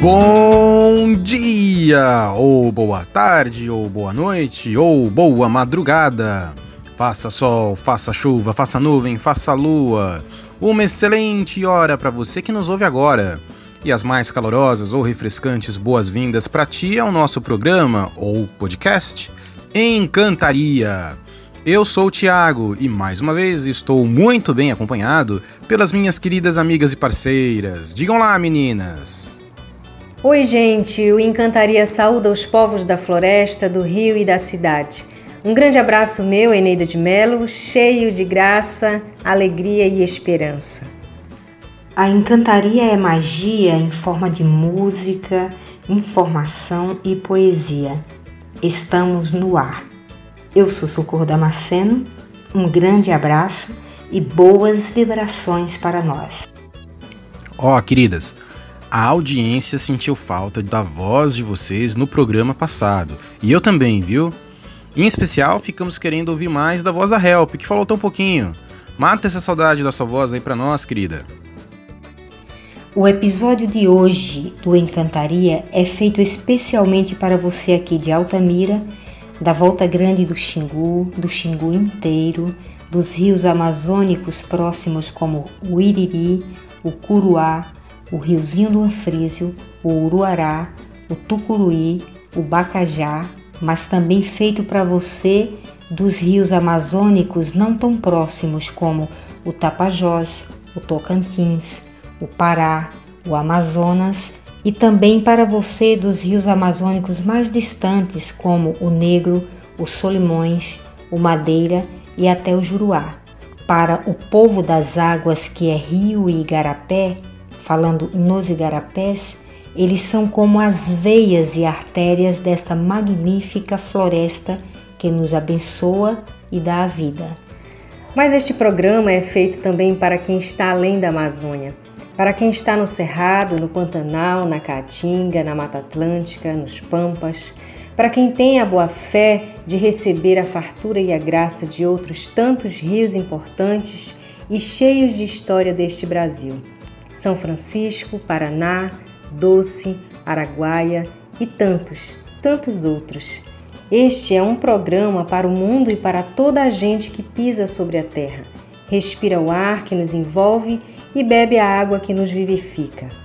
Bom dia, ou boa tarde, ou boa noite, ou boa madrugada. Faça sol, faça chuva, faça nuvem, faça lua. Uma excelente hora para você que nos ouve agora. E as mais calorosas ou refrescantes boas-vindas para ti ao nosso programa ou podcast Encantaria. Eu sou o Thiago e mais uma vez estou muito bem acompanhado pelas minhas queridas amigas e parceiras. Digam lá, meninas. Oi, gente! O Encantaria saúda os povos da floresta, do rio e da cidade. Um grande abraço meu, Eneida de Melo, cheio de graça, alegria e esperança. A encantaria é magia em forma de música, informação e poesia. Estamos no ar. Eu sou Socorro Damasceno, um grande abraço e boas vibrações para nós. Ó, oh, queridas, a audiência sentiu falta da voz de vocês no programa passado. E eu também, viu? Em especial, ficamos querendo ouvir mais da voz da Help, que falou tão pouquinho. Mata essa saudade da sua voz aí pra nós, querida. O episódio de hoje do Encantaria é feito especialmente para você aqui de Altamira, da Volta Grande do Xingu, do Xingu inteiro, dos rios amazônicos próximos como o Iriri, o Curuá, o Riozinho do Anfrísio, o Uruará, o Tucuruí, o Bacajá, mas também feito para você dos rios amazônicos não tão próximos como o Tapajós, o Tocantins, o Pará, o Amazonas e também para você dos rios amazônicos mais distantes como o Negro, o Solimões, o Madeira e até o Juruá. Para o povo das águas que é Rio e Igarapé, falando nos igarapés, eles são como as veias e artérias desta magnífica floresta que nos abençoa e dá a vida. Mas este programa é feito também para quem está além da Amazônia, para quem está no Cerrado, no Pantanal, na Caatinga, na Mata Atlântica, nos Pampas, para quem tem a boa fé de receber a fartura e a graça de outros tantos rios importantes e cheios de história deste Brasil. São Francisco, Paraná, Doce, Araguaia e tantos, tantos outros. Este é um programa para o mundo e para toda a gente que pisa sobre a terra, respira o ar que nos envolve e bebe a água que nos vivifica.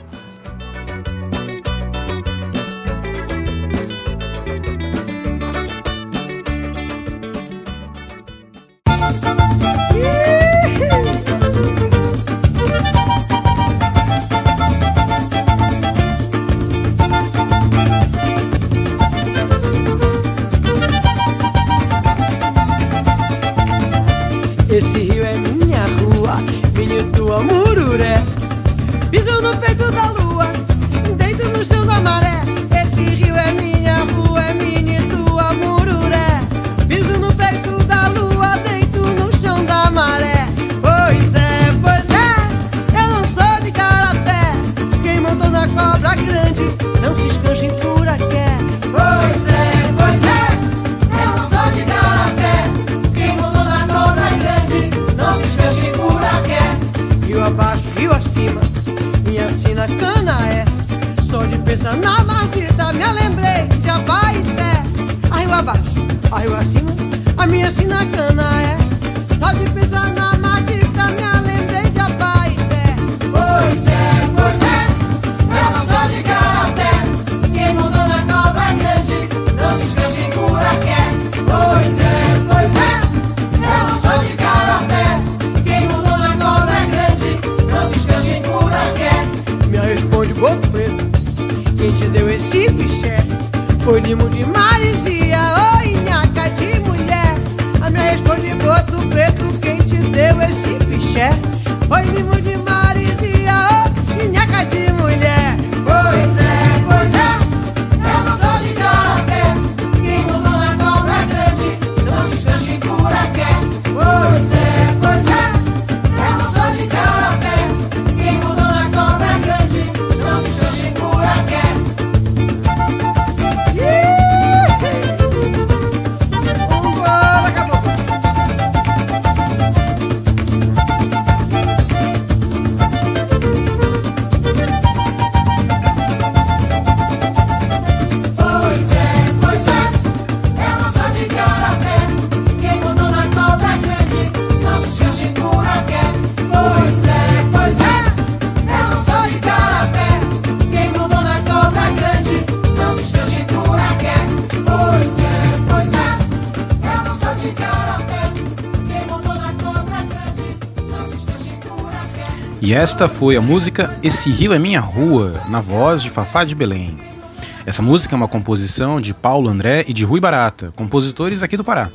Esta foi a música Esse Rio é Minha Rua, na voz de Fafá de Belém. Essa música é uma composição de Paulo André e de Rui Barata, compositores aqui do Pará.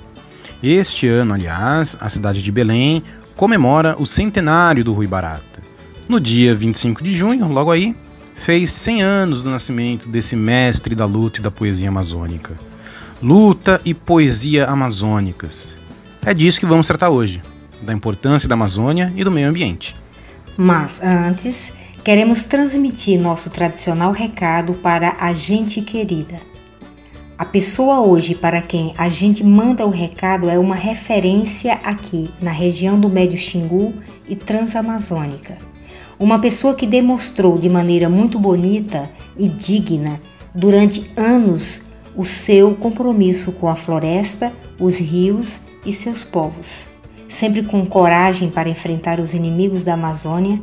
Este ano, aliás, a cidade de Belém comemora o centenário do Rui Barata. No dia 25 de junho, logo aí, fez 100 anos do nascimento desse mestre da luta e da poesia amazônica. Luta e poesia amazônicas. É disso que vamos tratar hoje, da importância da Amazônia e do meio ambiente. Mas antes, queremos transmitir nosso tradicional recado para a gente querida. A pessoa hoje para quem a gente manda o recado é uma referência aqui na região do Médio Xingu e Transamazônica. Uma pessoa que demonstrou de maneira muito bonita e digna durante anos o seu compromisso com a floresta, os rios e seus povos sempre com coragem para enfrentar os inimigos da Amazônia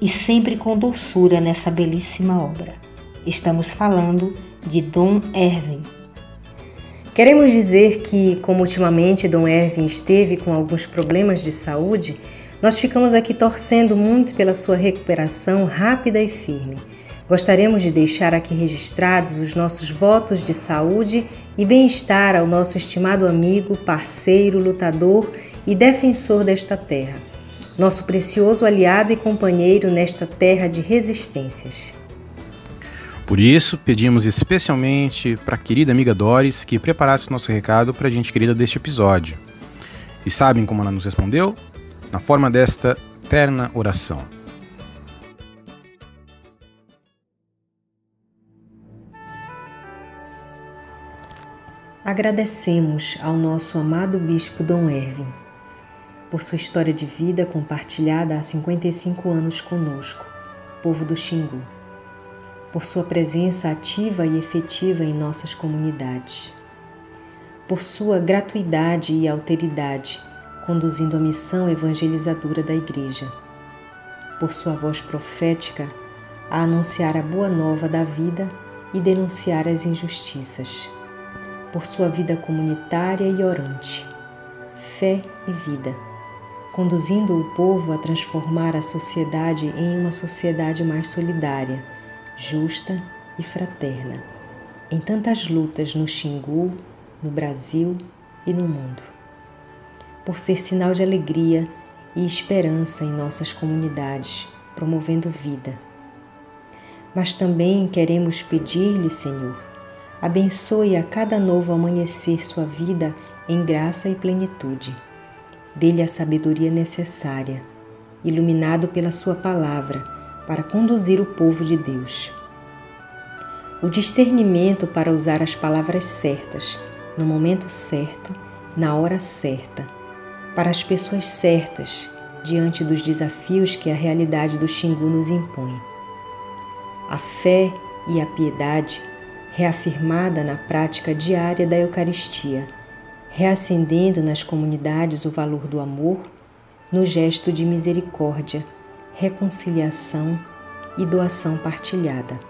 e sempre com doçura nessa belíssima obra. Estamos falando de Dom Erwin. Queremos dizer que, como ultimamente Dom Erwin esteve com alguns problemas de saúde, nós ficamos aqui torcendo muito pela sua recuperação rápida e firme. Gostaríamos de deixar aqui registrados os nossos votos de saúde e bem-estar ao nosso estimado amigo, parceiro, lutador e defensor desta terra, nosso precioso aliado e companheiro nesta terra de resistências. Por isso, pedimos especialmente para a querida amiga Doris que preparasse nosso recado para a gente querida deste episódio. E sabem como ela nos respondeu? Na forma desta terna oração. Agradecemos ao nosso amado Bispo Dom Erwin por sua história de vida compartilhada há 55 anos conosco, povo do Xingu, por sua presença ativa e efetiva em nossas comunidades, por sua gratuidade e alteridade conduzindo a missão evangelizadora da Igreja, por sua voz profética a anunciar a boa nova da vida e denunciar as injustiças, por sua vida comunitária e orante, fé e vida conduzindo o povo a transformar a sociedade em uma sociedade mais solidária, justa e fraterna, em tantas lutas no Xingu, no Brasil e no mundo. Por ser sinal de alegria e esperança em nossas comunidades, promovendo vida. Mas também queremos pedir-lhe, Senhor, abençoe a cada novo amanhecer sua vida em graça e plenitude dê-lhe a sabedoria necessária, iluminado pela Sua palavra, para conduzir o povo de Deus. O discernimento para usar as palavras certas, no momento certo, na hora certa, para as pessoas certas, diante dos desafios que a realidade do Xingu nos impõe. A fé e a piedade, reafirmada na prática diária da Eucaristia reacendendo nas comunidades o valor do amor no gesto de misericórdia, reconciliação e doação partilhada.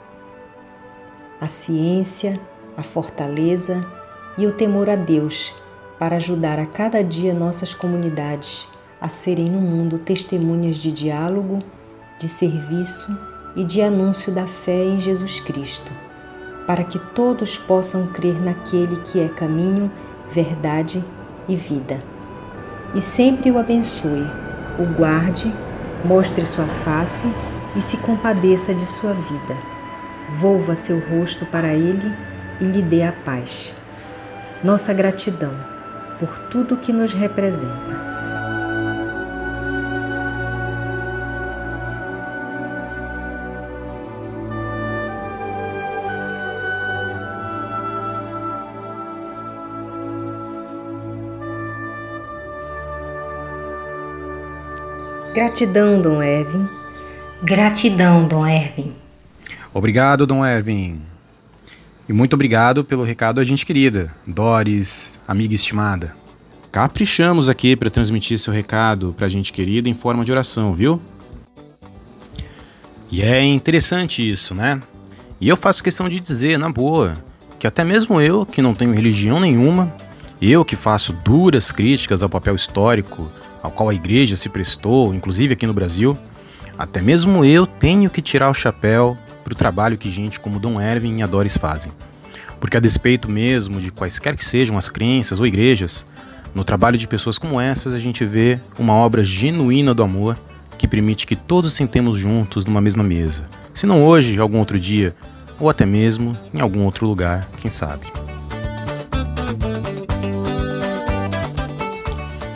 A ciência, a fortaleza e o temor a Deus para ajudar a cada dia nossas comunidades a serem no mundo testemunhas de diálogo, de serviço e de anúncio da fé em Jesus Cristo, para que todos possam crer naquele que é caminho verdade e vida. E sempre o abençoe, o guarde, mostre sua face e se compadeça de sua vida. Volva seu rosto para ele e lhe dê a paz. Nossa gratidão por tudo que nos representa. Gratidão, Dom Erwin. Gratidão, Dom Erwin. Obrigado, Dom Erwin. E muito obrigado pelo recado a gente querida, Doris, amiga estimada. Caprichamos aqui para transmitir seu recado para a gente querida em forma de oração, viu? E é interessante isso, né? E eu faço questão de dizer, na boa, que até mesmo eu, que não tenho religião nenhuma, eu que faço duras críticas ao papel histórico ao qual a igreja se prestou, inclusive aqui no Brasil, Até mesmo eu tenho que tirar o chapéu para o trabalho que gente como Dom Erwin e a fazem. Porque a despeito mesmo de quaisquer que sejam as crenças ou igrejas, no trabalho de pessoas como essas a gente vê uma obra genuína do amor que permite que todos sentemos juntos numa mesma mesa. Se não hoje, algum outro dia, ou até mesmo em algum outro lugar, quem sabe.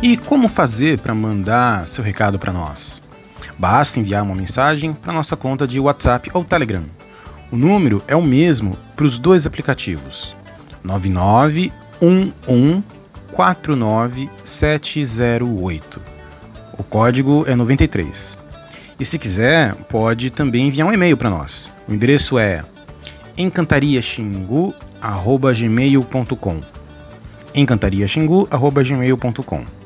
E como fazer para mandar seu recado para nós? Basta enviar uma mensagem para nossa conta de WhatsApp ou Telegram. O número é o mesmo para os dois aplicativos: 991149708. O código é 93. E se quiser, pode também enviar um e-mail para nós. O endereço é encantariaxingu@gmail.com. encantariaxingu@gmail.com.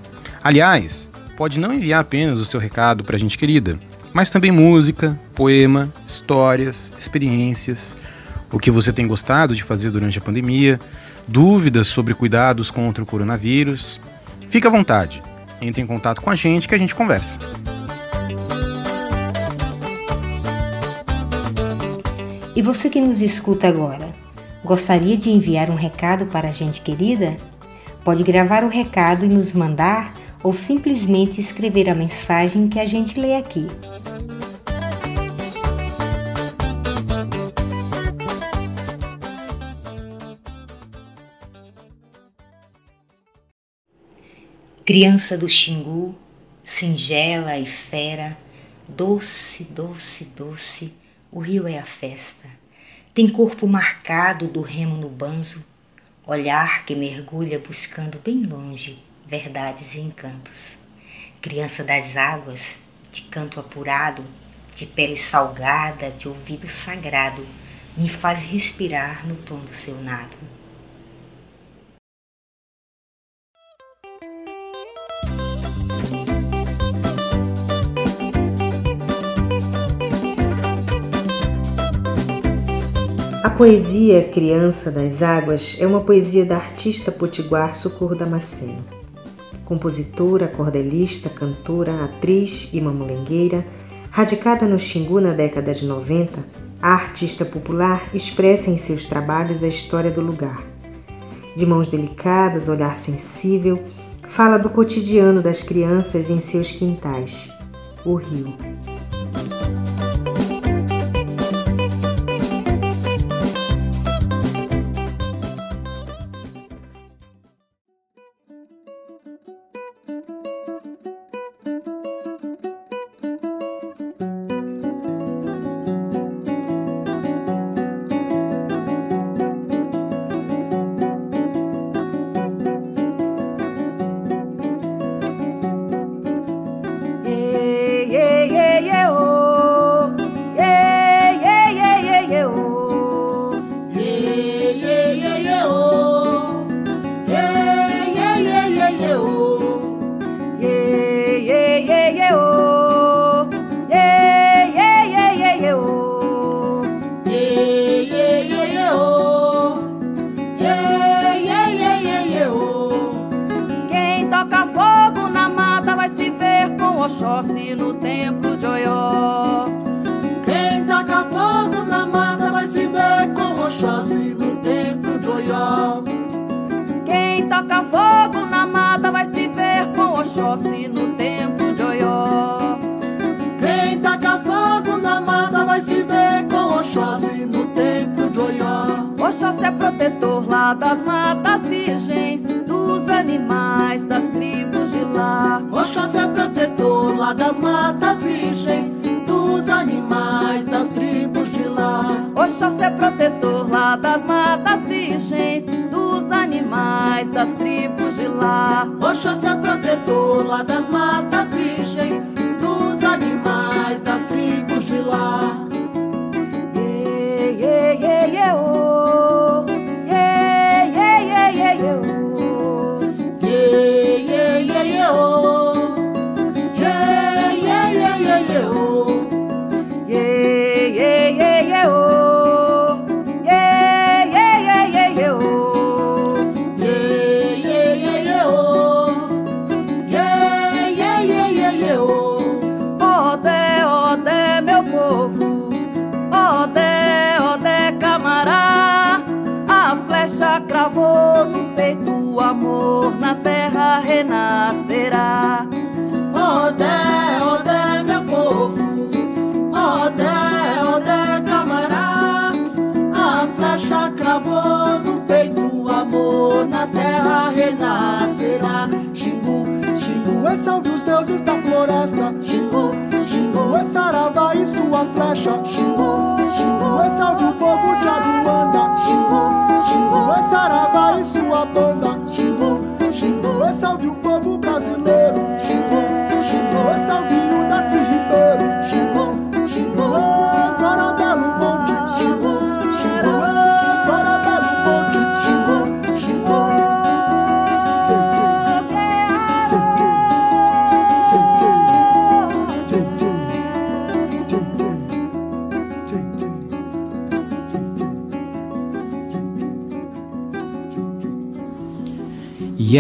Aliás, pode não enviar apenas o seu recado para a gente querida, mas também música, poema, histórias, experiências, o que você tem gostado de fazer durante a pandemia, dúvidas sobre cuidados contra o coronavírus. Fique à vontade, entre em contato com a gente que a gente conversa. E você que nos escuta agora, gostaria de enviar um recado para a gente querida? Pode gravar o recado e nos mandar ou simplesmente escrever a mensagem que a gente lê aqui. Criança do Xingu, singela e fera, doce, doce, doce, o rio é a festa. Tem corpo marcado do remo no banzo, olhar que mergulha buscando bem longe verdades e encantos. Criança das águas, de canto apurado, de pele salgada, de ouvido sagrado, me faz respirar no tom do seu nado. A poesia Criança das Águas é uma poesia da artista potiguar Socorro Damasceno compositora, cordelista, cantora, atriz e mamulengueira, radicada no Xingu na década de 90, a artista popular expressa em seus trabalhos a história do lugar. De mãos delicadas, olhar sensível, fala do cotidiano das crianças em seus quintais, o rio. Das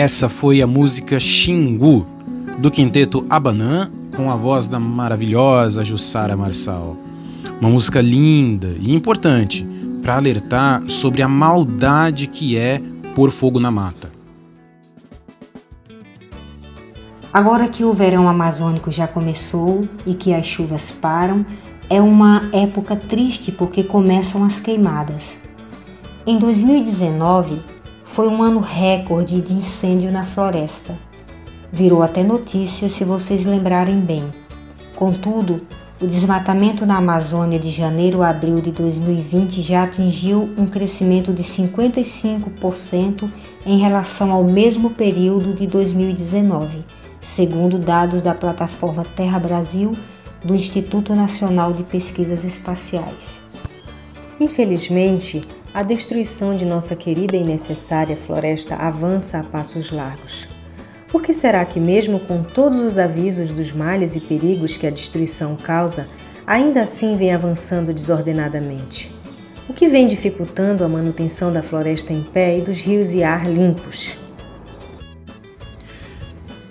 essa foi a música Xingu, do quinteto Abanã, com a voz da maravilhosa Jussara Marçal. Uma música linda e importante para alertar sobre a maldade que é pôr fogo na mata. Agora que o verão amazônico já começou e que as chuvas param, é uma época triste porque começam as queimadas. Em 2019 foi um ano recorde de incêndio na floresta. Virou até notícia se vocês lembrarem bem. Contudo, o desmatamento na Amazônia de janeiro a abril de 2020 já atingiu um crescimento de 55% em relação ao mesmo período de 2019, segundo dados da plataforma Terra Brasil do Instituto Nacional de Pesquisas Espaciais. Infelizmente, a destruição de nossa querida e necessária floresta avança a passos largos. Por que será que, mesmo com todos os avisos dos males e perigos que a destruição causa, ainda assim vem avançando desordenadamente? O que vem dificultando a manutenção da floresta em pé e dos rios e ar limpos?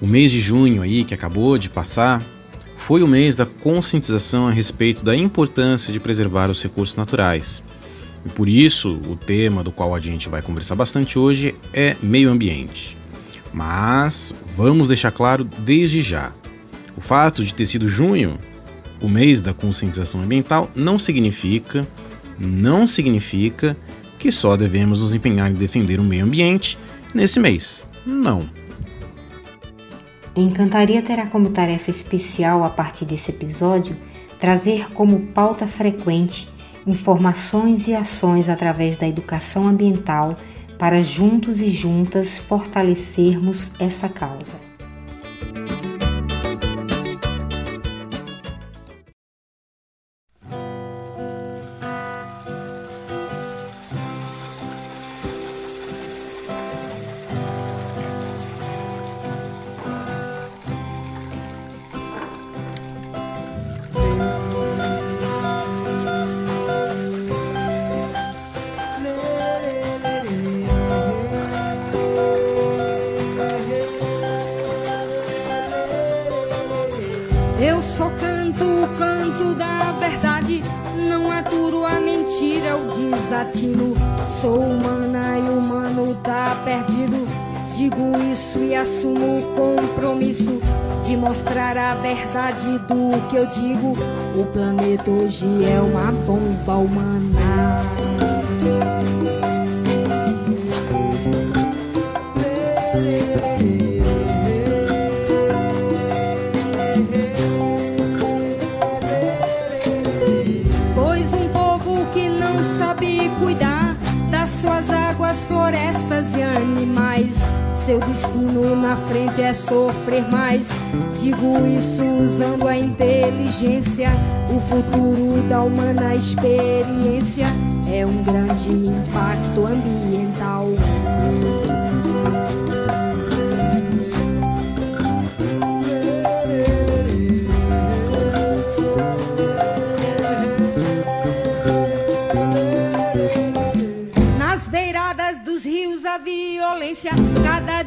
O mês de junho aí que acabou de passar foi o mês da conscientização a respeito da importância de preservar os recursos naturais. E por isso, o tema do qual a gente vai conversar bastante hoje é meio ambiente. Mas vamos deixar claro desde já: o fato de ter sido junho, o mês da conscientização ambiental, não significa, não significa que só devemos nos empenhar em defender o meio ambiente nesse mês. Não. Encantaria terá como tarefa especial a partir desse episódio trazer como pauta frequente informações e ações através da educação ambiental para juntos e juntas fortalecermos essa causa. Mostrar a verdade do que eu digo. O planeta hoje é uma bomba humana. Pois um povo que não sabe cuidar das suas águas, florestas e animais. Seu destino na frente é sofrer mais. Digo isso usando a inteligência. O futuro da humana experiência é um grande impacto ambiental.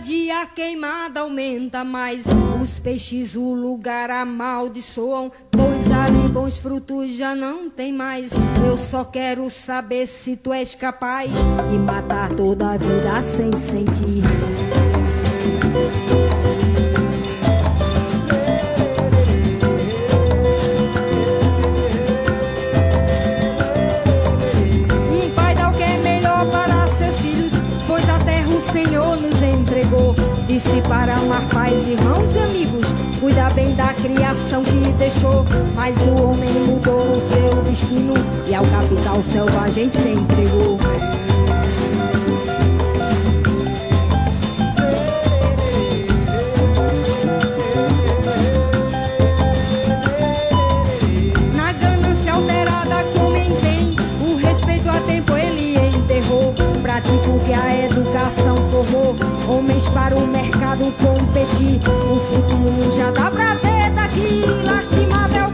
Dia a queimada aumenta mais. Os peixes o lugar amaldiçoam, pois ali bons frutos já não tem mais. Eu só quero saber se tu és capaz de matar toda a vida sem sentir. Senhor nos. Disse para amar pais, irmãos e amigos, cuidar bem da criação que deixou. Mas o homem mudou o seu destino e ao capital selvagem se entregou. Pratica o que a educação formou, o mercado competir. O futuro já dá pra ver daqui, lastimável,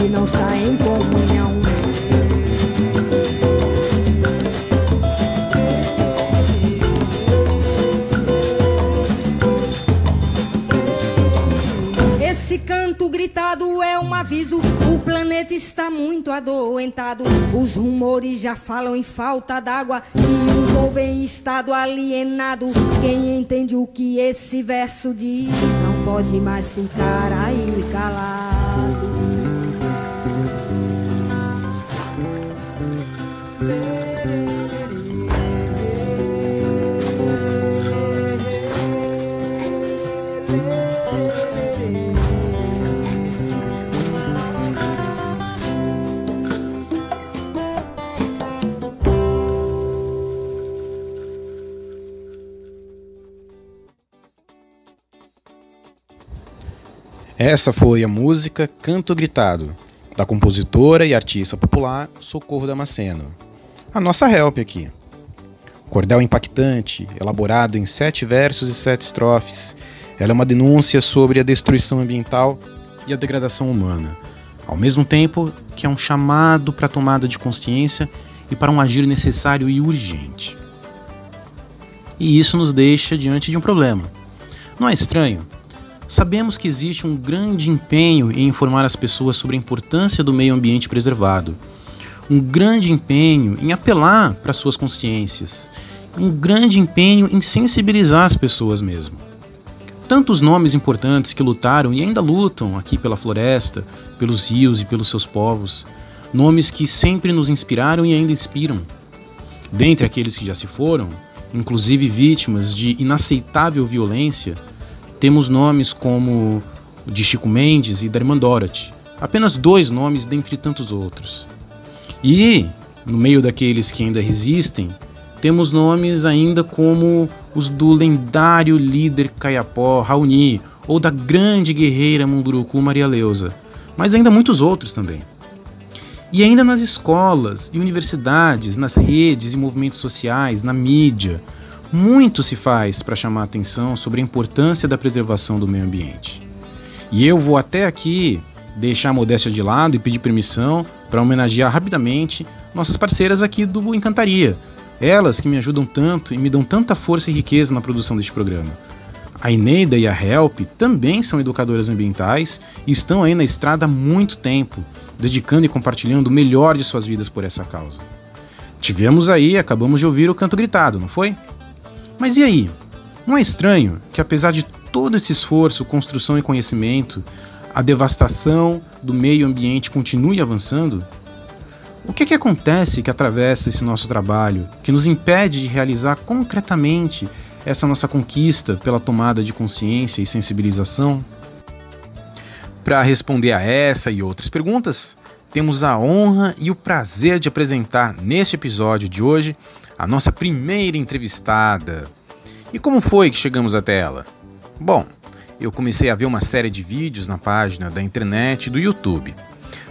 ambiente não está em comunhão. Esse canto gritado é um aviso. O planeta está muito adoentado. Os rumores já falam em falta d'água. E o povo em estado alienado. Quem entende o que esse verso diz não pode mais ficar aí calado. Essa foi a música Canto Gritado, da compositora e artista popular Socorro Damasceno. A nossa help aqui. Cordel impactante, elaborado em sete versos e sete estrofes. Ela é uma denúncia sobre a destruição ambiental e a degradação humana, ao mesmo tempo que é um chamado para a tomada de consciência e para um agir necessário e urgente. E isso nos deixa diante de um problema. Não é estranho? Sabemos que existe um grande empenho em informar as pessoas sobre a importância do meio ambiente preservado, um grande empenho em apelar para suas consciências, um grande empenho em sensibilizar as pessoas mesmo. Tantos nomes importantes que lutaram e ainda lutam aqui pela floresta, pelos rios e pelos seus povos, nomes que sempre nos inspiraram e ainda inspiram. Dentre aqueles que já se foram, inclusive vítimas de inaceitável violência, temos nomes como o de Chico Mendes e da irmã Dorothy, apenas dois nomes dentre tantos outros. E, no meio daqueles que ainda resistem, temos nomes ainda como os do lendário líder Caiapó Raoni ou da grande guerreira Munduruku Maria Leusa, mas ainda muitos outros também. E ainda nas escolas e universidades, nas redes e movimentos sociais, na mídia, muito se faz para chamar atenção sobre a importância da preservação do meio ambiente. E eu vou até aqui deixar a modéstia de lado e pedir permissão para homenagear rapidamente nossas parceiras aqui do Encantaria. Elas que me ajudam tanto e me dão tanta força e riqueza na produção deste programa. A Ineida e a Help também são educadoras ambientais e estão aí na estrada há muito tempo, dedicando e compartilhando o melhor de suas vidas por essa causa. Tivemos aí, acabamos de ouvir o canto gritado, não foi? Mas e aí? Não é estranho que, apesar de todo esse esforço, construção e conhecimento, a devastação do meio ambiente continue avançando? O que, que acontece que atravessa esse nosso trabalho, que nos impede de realizar concretamente essa nossa conquista pela tomada de consciência e sensibilização? Para responder a essa e outras perguntas, temos a honra e o prazer de apresentar neste episódio de hoje a nossa primeira entrevistada. E como foi que chegamos até ela? Bom, eu comecei a ver uma série de vídeos na página da internet do YouTube.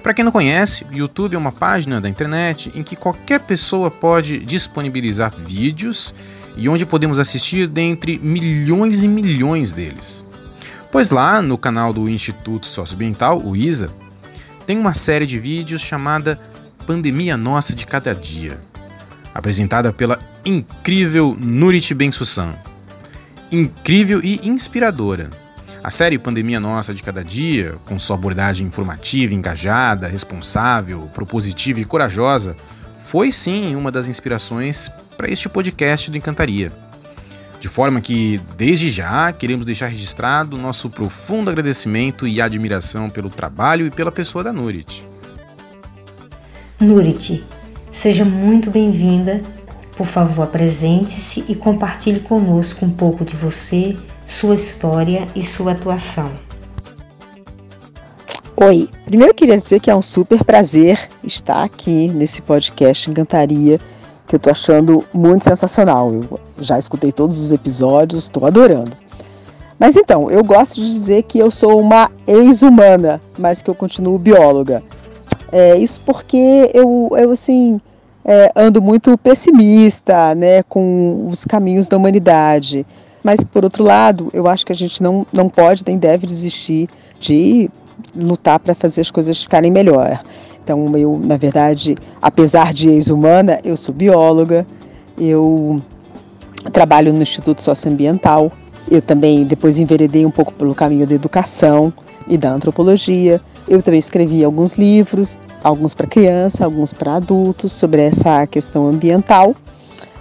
Para quem não conhece, o YouTube é uma página da internet em que qualquer pessoa pode disponibilizar vídeos e onde podemos assistir dentre milhões e milhões deles. Pois lá no canal do Instituto Socioambiental, o ISA, tem uma série de vídeos chamada Pandemia Nossa de Cada Dia, apresentada pela incrível Nurit Ben Sussan. Incrível e inspiradora a série Pandemia Nossa de Cada Dia, com sua abordagem informativa, engajada, responsável, propositiva e corajosa, foi sim uma das inspirações para este podcast do Encantaria. De forma que, desde já, queremos deixar registrado nosso profundo agradecimento e admiração pelo trabalho e pela pessoa da Nurit. Nurit, seja muito bem-vinda. Por favor, apresente-se e compartilhe conosco um pouco de você sua história e sua atuação. Oi, primeiro eu queria dizer que é um super prazer estar aqui nesse podcast Encantaria, que eu estou achando muito sensacional. Eu já escutei todos os episódios, estou adorando. Mas então, eu gosto de dizer que eu sou uma ex-humana, mas que eu continuo bióloga. É, isso porque eu, eu assim, é, ando muito pessimista né, com os caminhos da humanidade. Mas, por outro lado, eu acho que a gente não, não pode nem deve desistir de lutar para fazer as coisas ficarem melhor. Então, eu, na verdade, apesar de ex-humana, eu sou bióloga, eu trabalho no Instituto Socioambiental, eu também depois enveredei um pouco pelo caminho da educação e da antropologia. Eu também escrevi alguns livros, alguns para criança, alguns para adultos, sobre essa questão ambiental.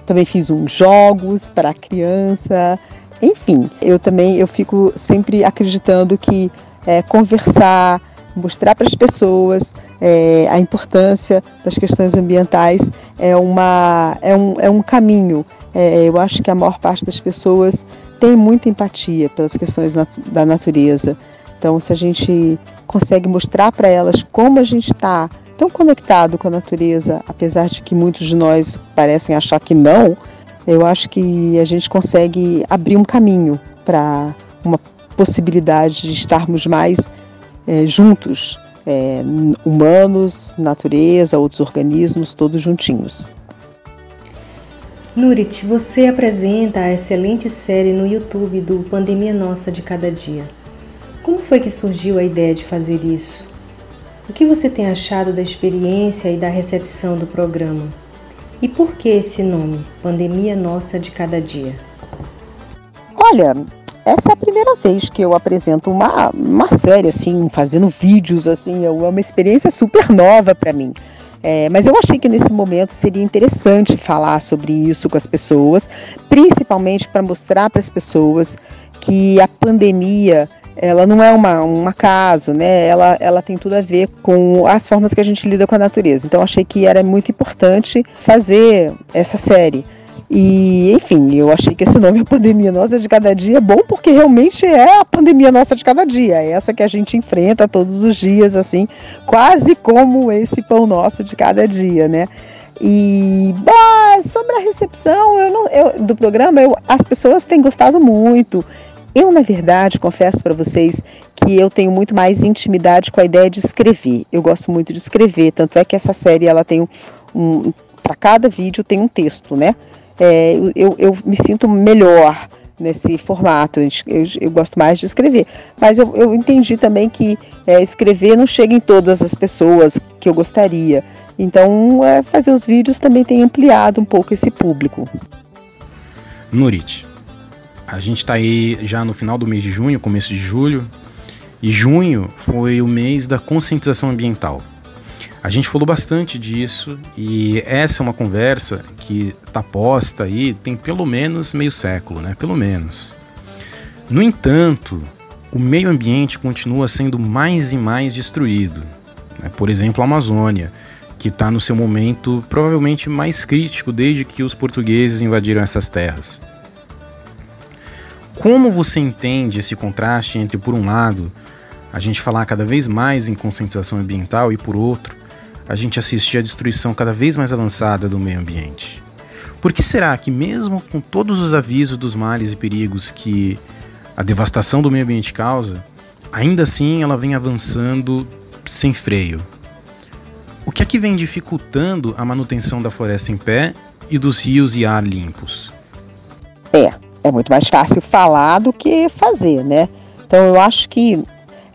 Também fiz uns jogos para criança. Enfim, eu também eu fico sempre acreditando que é, conversar, mostrar para as pessoas é, a importância das questões ambientais é, uma, é, um, é um caminho. É, eu acho que a maior parte das pessoas tem muita empatia pelas questões nat da natureza. Então, se a gente consegue mostrar para elas como a gente está tão conectado com a natureza, apesar de que muitos de nós parecem achar que não, eu acho que a gente consegue abrir um caminho para uma possibilidade de estarmos mais é, juntos, é, humanos, natureza, outros organismos, todos juntinhos. Nurit, você apresenta a excelente série no YouTube do Pandemia Nossa de Cada Dia. Como foi que surgiu a ideia de fazer isso? O que você tem achado da experiência e da recepção do programa? E por que esse nome, Pandemia Nossa de Cada Dia? Olha, essa é a primeira vez que eu apresento uma, uma série, assim, fazendo vídeos, assim, é uma experiência super nova para mim. É, mas eu achei que nesse momento seria interessante falar sobre isso com as pessoas, principalmente para mostrar para as pessoas que a pandemia ela não é uma, um acaso, né? Ela, ela tem tudo a ver com as formas que a gente lida com a natureza. Então achei que era muito importante fazer essa série. E, enfim, eu achei que esse nome, a pandemia nossa de cada dia, é bom porque realmente é a pandemia nossa de cada dia, é essa que a gente enfrenta todos os dias, assim, quase como esse pão nosso de cada dia, né? E bah, sobre a recepção eu não, eu, do programa, eu, as pessoas têm gostado muito. Eu, na verdade, confesso para vocês que eu tenho muito mais intimidade com a ideia de escrever. Eu gosto muito de escrever, tanto é que essa série ela tem um, um para cada vídeo tem um texto, né? É, eu, eu me sinto melhor nesse formato. Eu, eu, gosto mais de escrever. Mas eu, eu entendi também que é, escrever não chega em todas as pessoas que eu gostaria. Então, é, fazer os vídeos também tem ampliado um pouco esse público. Nurit, a gente está aí já no final do mês de junho, começo de julho, e junho foi o mês da conscientização ambiental. A gente falou bastante disso e essa é uma conversa que está posta aí tem pelo menos meio século, né? Pelo menos. No entanto, o meio ambiente continua sendo mais e mais destruído. Né? Por exemplo, a Amazônia, que está no seu momento provavelmente mais crítico desde que os portugueses invadiram essas terras. Como você entende esse contraste entre, por um lado, a gente falar cada vez mais em conscientização ambiental e, por outro, a gente assistir à destruição cada vez mais avançada do meio ambiente? Por que será que, mesmo com todos os avisos dos males e perigos que a devastação do meio ambiente causa, ainda assim ela vem avançando sem freio. O que é que vem dificultando a manutenção da floresta em pé e dos rios e ar limpos? É, é muito mais fácil falar do que fazer, né? Então eu acho que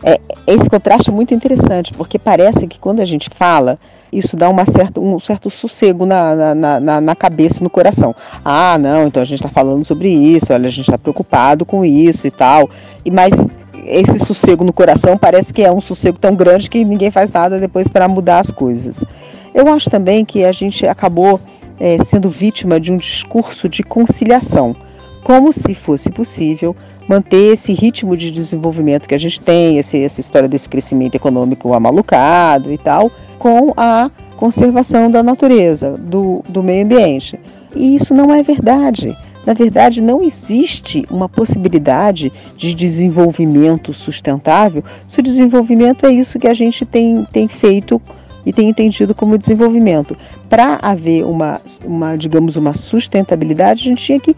é, esse contraste é muito interessante, porque parece que quando a gente fala, isso dá uma certa, um certo sossego na, na, na, na cabeça e no coração. Ah, não, então a gente está falando sobre isso, olha, a gente está preocupado com isso e tal. E Mas esse sossego no coração parece que é um sossego tão grande que ninguém faz nada depois para mudar as coisas. Eu acho também que a gente acabou é, sendo vítima de um discurso de conciliação, como se fosse possível manter esse ritmo de desenvolvimento que a gente tem, esse, essa história desse crescimento econômico amalucado e tal, com a conservação da natureza, do, do meio ambiente. E isso não é verdade. Na verdade, não existe uma possibilidade de desenvolvimento sustentável se o desenvolvimento é isso que a gente tem, tem feito e tem entendido como desenvolvimento. Para haver uma, uma, digamos, uma sustentabilidade, a gente tinha que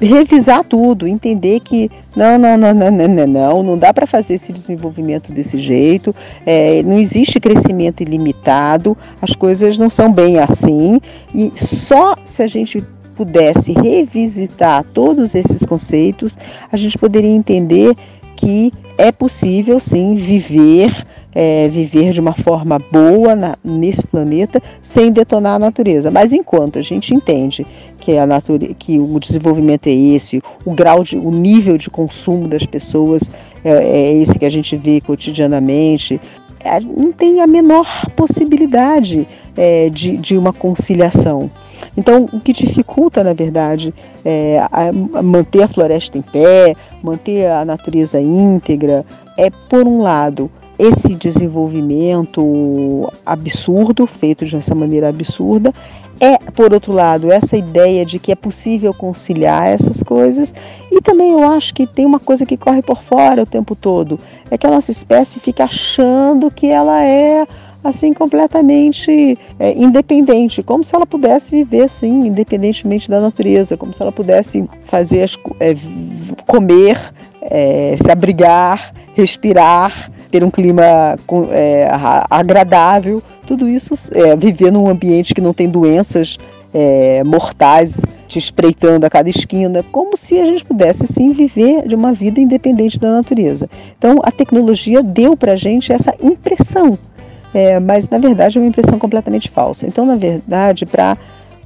revisar tudo, entender que não, não, não, não, não, não, não dá para fazer esse desenvolvimento desse jeito, é, não existe crescimento ilimitado, as coisas não são bem assim, e só se a gente pudesse revisitar todos esses conceitos, a gente poderia entender que é possível sim viver é, viver de uma forma boa na, nesse planeta sem detonar a natureza. Mas enquanto a gente entende que, a natureza, que o desenvolvimento é esse, o grau de, o nível de consumo das pessoas é, é esse que a gente vê cotidianamente, é, não tem a menor possibilidade é, de, de uma conciliação. Então, o que dificulta, na verdade, é, manter a floresta em pé, manter a natureza íntegra, é, por um lado, esse desenvolvimento absurdo, feito de essa maneira absurda, é, por outro lado, essa ideia de que é possível conciliar essas coisas. E também eu acho que tem uma coisa que corre por fora o tempo todo: é que a nossa espécie fica achando que ela é assim completamente é, independente, como se ela pudesse viver assim, independentemente da natureza, como se ela pudesse fazer as, é, comer, é, se abrigar, respirar ter um clima é, agradável, tudo isso é, viver num ambiente que não tem doenças é, mortais te espreitando a cada esquina, como se a gente pudesse sim viver de uma vida independente da natureza. Então a tecnologia deu para a gente essa impressão, é, mas na verdade é uma impressão completamente falsa. Então na verdade para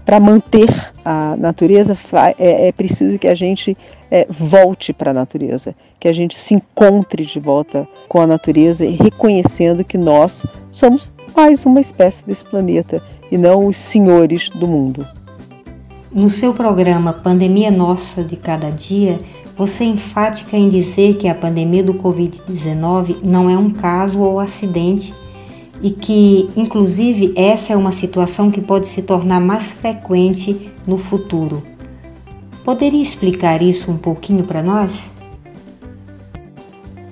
para manter a natureza é, é, preciso que a gente é, volte para a natureza, que a gente se encontre de volta com a natureza e reconhecendo que nós somos mais uma espécie desse planeta e não os senhores do mundo. No seu programa Pandemia Nossa de Cada Dia, você é enfática em dizer que a pandemia do Covid-19 não é um caso ou acidente e que, inclusive, essa é uma situação que pode se tornar mais frequente no futuro. Poderia explicar isso um pouquinho para nós?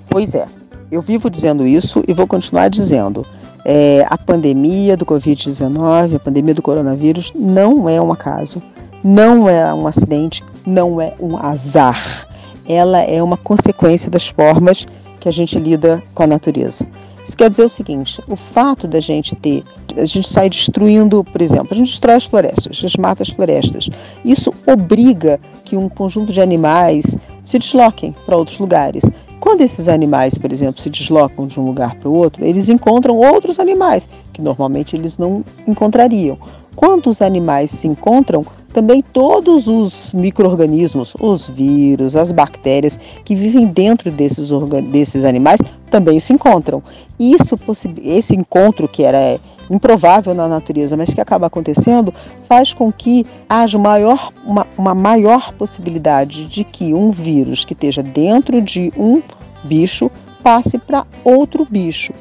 Pois é, eu vivo dizendo isso e vou continuar dizendo. É, a pandemia do Covid-19, a pandemia do coronavírus, não é um acaso, não é um acidente, não é um azar. Ela é uma consequência das formas que a gente lida com a natureza. Isso quer dizer o seguinte: o fato da gente ter, a gente sai destruindo, por exemplo, a gente destrói as florestas, a gente mata as florestas. Isso obriga que um conjunto de animais se desloquem para outros lugares. Quando esses animais, por exemplo, se deslocam de um lugar para o outro, eles encontram outros animais que normalmente eles não encontrariam. Quando os animais se encontram, também todos os micro-organismos, os vírus, as bactérias que vivem dentro desses, desses animais também se encontram. Isso, esse encontro que era improvável na natureza, mas que acaba acontecendo, faz com que haja maior, uma, uma maior possibilidade de que um vírus que esteja dentro de um bicho passe para outro bicho.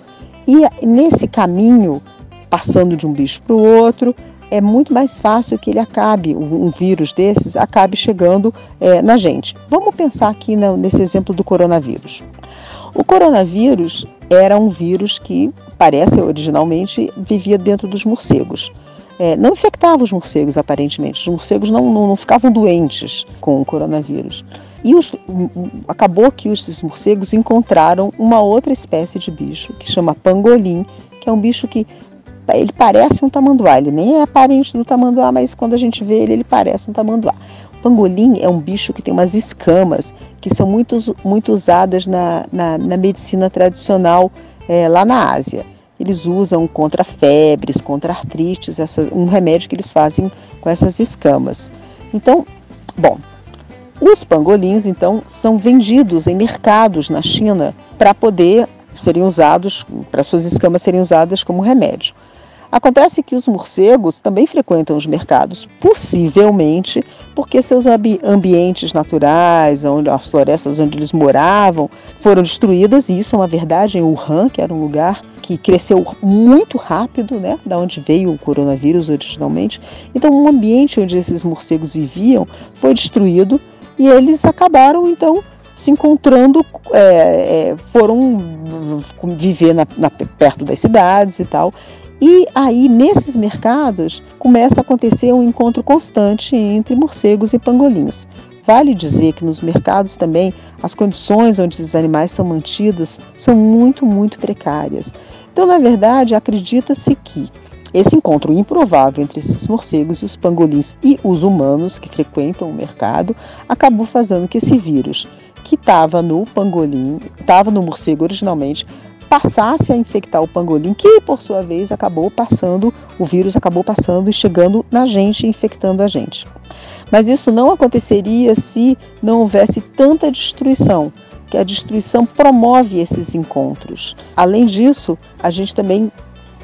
E nesse caminho, passando de um bicho para o outro, é muito mais fácil que ele acabe, um vírus desses, acabe chegando é, na gente. Vamos pensar aqui no, nesse exemplo do coronavírus. O coronavírus era um vírus que parece originalmente vivia dentro dos morcegos. é, não infectava os morcegos, aparentemente. Os morcegos não, não, não ficavam doentes com o coronavírus. E os, acabou que os morcegos encontraram uma outra espécie de bicho que chama pangolim, que é um bicho que ele parece um tamanduá. Ele nem é parente do tamanduá, mas quando a gente vê ele, ele parece um tamanduá. O pangolim é um bicho que tem umas escamas que são muito, muito usadas na, na, na medicina tradicional é, lá na Ásia. Eles usam contra febres, contra artrites, essa, um remédio que eles fazem com essas escamas. Então, bom, os pangolins, então, são vendidos em mercados na China para poder serem usados, para suas escamas serem usadas como remédio. Acontece que os morcegos também frequentam os mercados, possivelmente porque seus ambientes naturais, onde, as florestas onde eles moravam, foram destruídas, e isso é uma verdade em Wuhan, que era um lugar que cresceu muito rápido, né, da onde veio o coronavírus originalmente. Então, o ambiente onde esses morcegos viviam foi destruído e eles acabaram, então, se encontrando, é, é, foram viver na, na, perto das cidades e tal. E aí, nesses mercados, começa a acontecer um encontro constante entre morcegos e pangolins. Vale dizer que nos mercados também as condições onde esses animais são mantidos são muito, muito precárias. Então, na verdade, acredita-se que esse encontro improvável entre esses morcegos e os pangolins e os humanos que frequentam o mercado acabou fazendo que esse vírus, que estava no pangolim, estava no morcego originalmente, passasse a infectar o pangolim, que por sua vez acabou passando, o vírus acabou passando e chegando na gente, infectando a gente. Mas isso não aconteceria se não houvesse tanta destruição, que a destruição promove esses encontros. Além disso, a gente também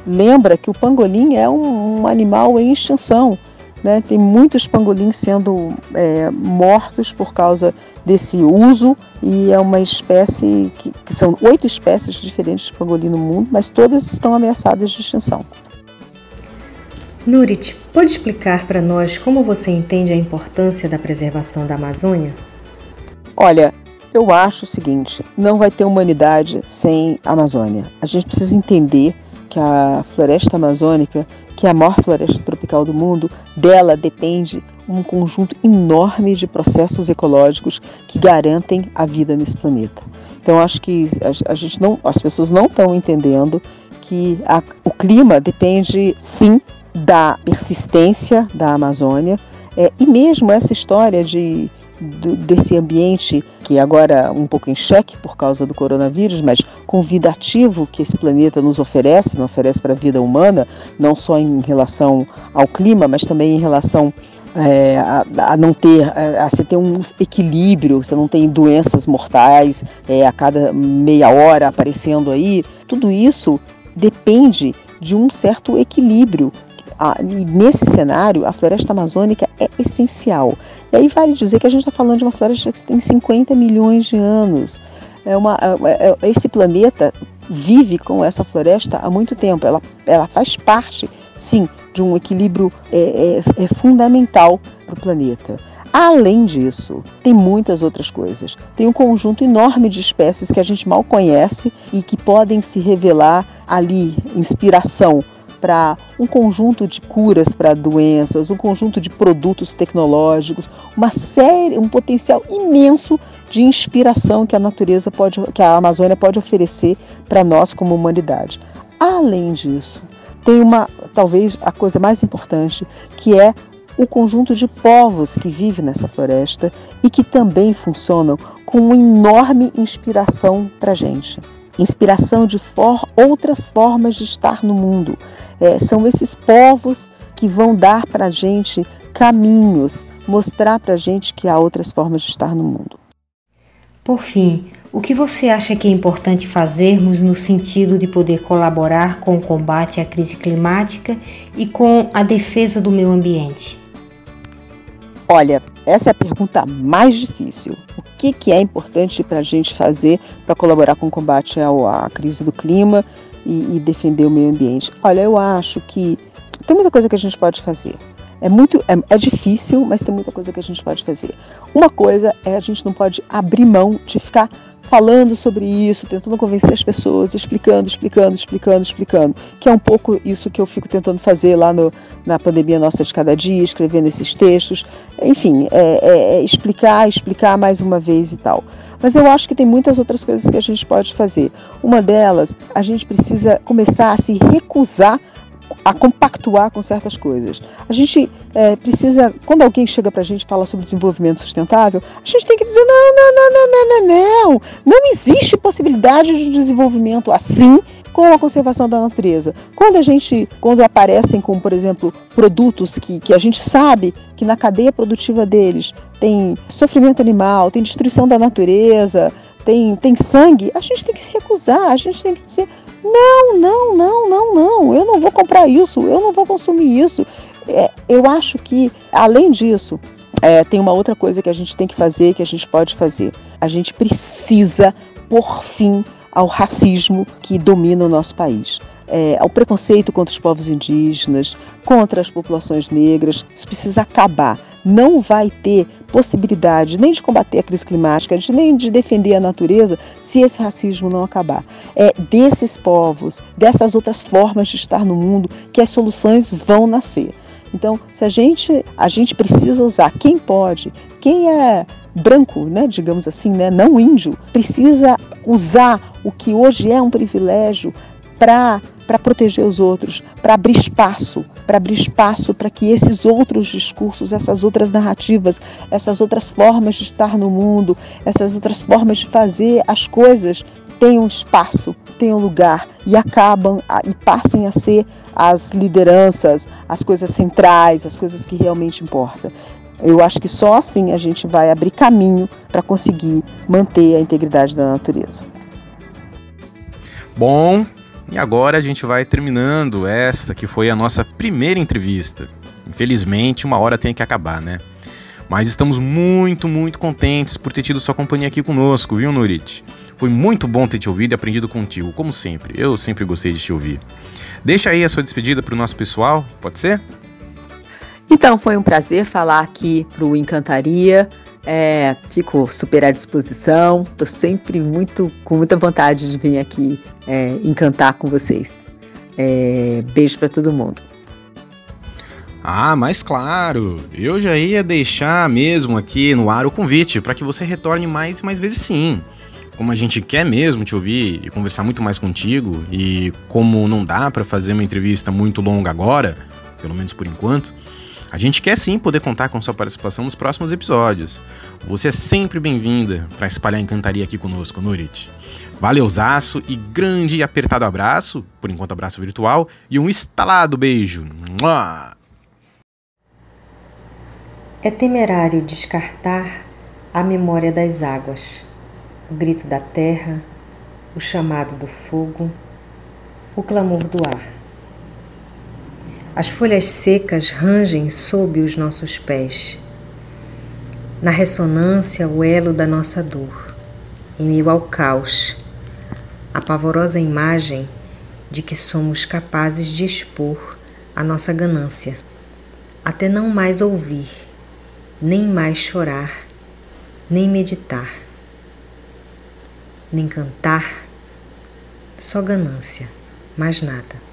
lembra que o pangolim é um, um animal em extinção. Né? Tem muitos pangolins sendo é, mortos por causa desse uso e é uma espécie que, que, são oito espécies diferentes de pangolim no mundo, mas todas estão ameaçadas de extinção. Nurit, pode explicar para nós como você entende a importância da preservação da Amazônia? Olha, eu acho o seguinte: não vai ter humanidade sem Amazônia. A gente precisa entender que a floresta amazônica que é a maior floresta tropical do mundo, dela depende um conjunto enorme de processos ecológicos que garantem a vida nesse planeta. Então acho que a, gente não, as pessoas não estão entendendo que a, o clima depende sim da persistência da Amazônia é, e mesmo essa história de do, desse ambiente que agora um pouco em xeque por causa do coronavírus, mas convidativo que esse planeta nos oferece, nos oferece para a vida humana, não só em relação ao clima, mas também em relação é, a, a, não ter, a, a você ter um equilíbrio, você não tem doenças mortais é, a cada meia hora aparecendo aí, tudo isso depende de um certo equilíbrio. e nesse cenário, a floresta amazônica é essencial. E aí vale dizer que a gente está falando de uma floresta que tem 50 milhões de anos. É uma, é, é, esse planeta vive com essa floresta há muito tempo. Ela, ela faz parte, sim, de um equilíbrio é, é, é fundamental para o planeta. Além disso, tem muitas outras coisas. Tem um conjunto enorme de espécies que a gente mal conhece e que podem se revelar ali inspiração para um conjunto de curas para doenças, um conjunto de produtos tecnológicos, uma série, um potencial imenso de inspiração que a natureza pode, que a Amazônia pode oferecer para nós como humanidade. Além disso, tem uma, talvez a coisa mais importante, que é o conjunto de povos que vive nessa floresta e que também funcionam com uma enorme inspiração para a gente. Inspiração de for outras formas de estar no mundo, é, são esses povos que vão dar para a gente caminhos, mostrar para a gente que há outras formas de estar no mundo. Por fim, o que você acha que é importante fazermos no sentido de poder colaborar com o combate à crise climática e com a defesa do meio ambiente? Olha, essa é a pergunta mais difícil. O que, que é importante para a gente fazer para colaborar com o combate à crise do clima e, e defender o meio ambiente? Olha, eu acho que tem muita coisa que a gente pode fazer. É muito, é, é, difícil, mas tem muita coisa que a gente pode fazer. Uma coisa é a gente não pode abrir mão de ficar falando sobre isso, tentando convencer as pessoas, explicando, explicando, explicando, explicando, que é um pouco isso que eu fico tentando fazer lá no, na pandemia nossa de cada dia, escrevendo esses textos, enfim, é, é, é explicar, explicar mais uma vez e tal. Mas eu acho que tem muitas outras coisas que a gente pode fazer. Uma delas, a gente precisa começar a se recusar a compactuar com certas coisas. A gente é, precisa, quando alguém chega para a gente e fala sobre desenvolvimento sustentável, a gente tem que dizer: não, não, não, não, não, não, não. Não existe possibilidade de desenvolvimento assim com a conservação da natureza. Quando a gente, quando aparecem com, por exemplo, produtos que, que a gente sabe que na cadeia produtiva deles tem sofrimento animal, tem destruição da natureza, tem, tem sangue, a gente tem que se recusar, a gente tem que dizer, não, não, não, não, não, eu não vou comprar isso, eu não vou consumir isso. É, eu acho que, além disso, é, tem uma outra coisa que a gente tem que fazer, que a gente pode fazer. A gente precisa, por fim, ao racismo que domina o nosso país. É, ao preconceito contra os povos indígenas, contra as populações negras. Isso precisa acabar. Não vai ter possibilidade nem de combater a crise climática, nem de defender a natureza, se esse racismo não acabar. É desses povos, dessas outras formas de estar no mundo, que as soluções vão nascer. Então, se a gente, a gente precisa usar quem pode, quem é branco, né, digamos assim, né, não índio, precisa usar o que hoje é um privilégio para proteger os outros, para abrir espaço, para abrir espaço para que esses outros discursos, essas outras narrativas, essas outras formas de estar no mundo, essas outras formas de fazer as coisas tenham espaço, tenham lugar e acabam e passem a ser as lideranças, as coisas centrais, as coisas que realmente importam. Eu acho que só assim a gente vai abrir caminho para conseguir manter a integridade da natureza. Bom, e agora a gente vai terminando essa que foi a nossa primeira entrevista. Infelizmente, uma hora tem que acabar, né? Mas estamos muito, muito contentes por ter tido sua companhia aqui conosco, viu, Nurit? Foi muito bom ter te ouvido e aprendido contigo, como sempre. Eu sempre gostei de te ouvir. Deixa aí a sua despedida para o nosso pessoal, pode ser? Então, foi um prazer falar aqui para o Encantaria. É, fico super à disposição. Estou sempre muito com muita vontade de vir aqui é, encantar com vocês. É, beijo para todo mundo. Ah, mas claro, eu já ia deixar mesmo aqui no ar o convite para que você retorne mais e mais vezes sim. Como a gente quer mesmo te ouvir e conversar muito mais contigo, e como não dá para fazer uma entrevista muito longa agora, pelo menos por enquanto, a gente quer sim poder contar com sua participação nos próximos episódios. Você é sempre bem-vinda para espalhar encantaria aqui conosco, Nurit. Valeuzaço e grande e apertado abraço, por enquanto abraço virtual, e um estalado beijo. É temerário descartar a memória das águas, o grito da terra, o chamado do fogo, o clamor do ar. As folhas secas rangem sob os nossos pés. Na ressonância, o elo da nossa dor, em meio ao caos, a pavorosa imagem de que somos capazes de expor a nossa ganância, até não mais ouvir, nem mais chorar, nem meditar, nem cantar, só ganância, mais nada.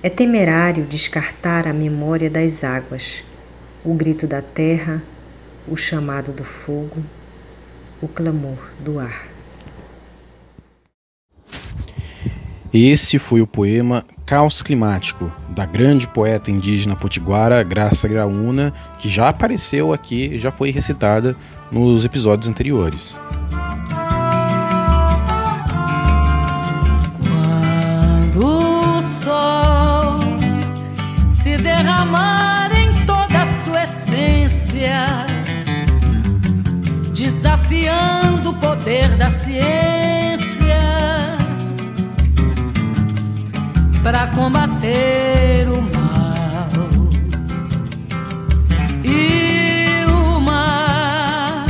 É temerário descartar a memória das águas, o grito da terra, o chamado do fogo, o clamor do ar. Esse foi o poema Caos Climático, da grande poeta indígena potiguara Graça Graúna, que já apareceu aqui já foi recitada nos episódios anteriores. Poder da ciência para combater o mal. E o mar,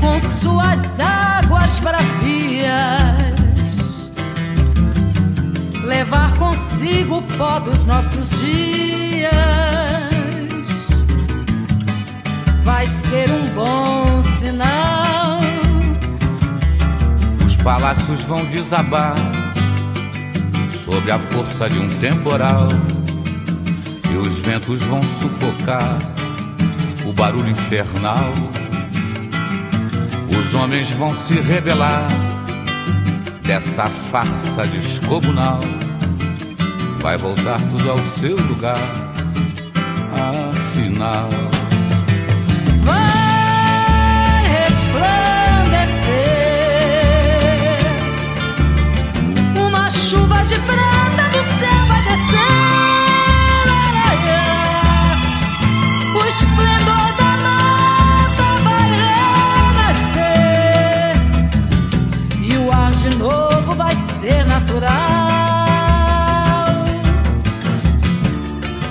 com suas águas bravias levar consigo o pó dos nossos dias vai ser um bom sinal. Os palácios vão desabar sobre a força de um temporal e os ventos vão sufocar o barulho infernal. Os homens vão se rebelar dessa farsa descomunal. Vai voltar tudo ao seu lugar, afinal. De prata do céu vai descer. O esplendor da mata vai renascer e o ar de novo vai ser natural.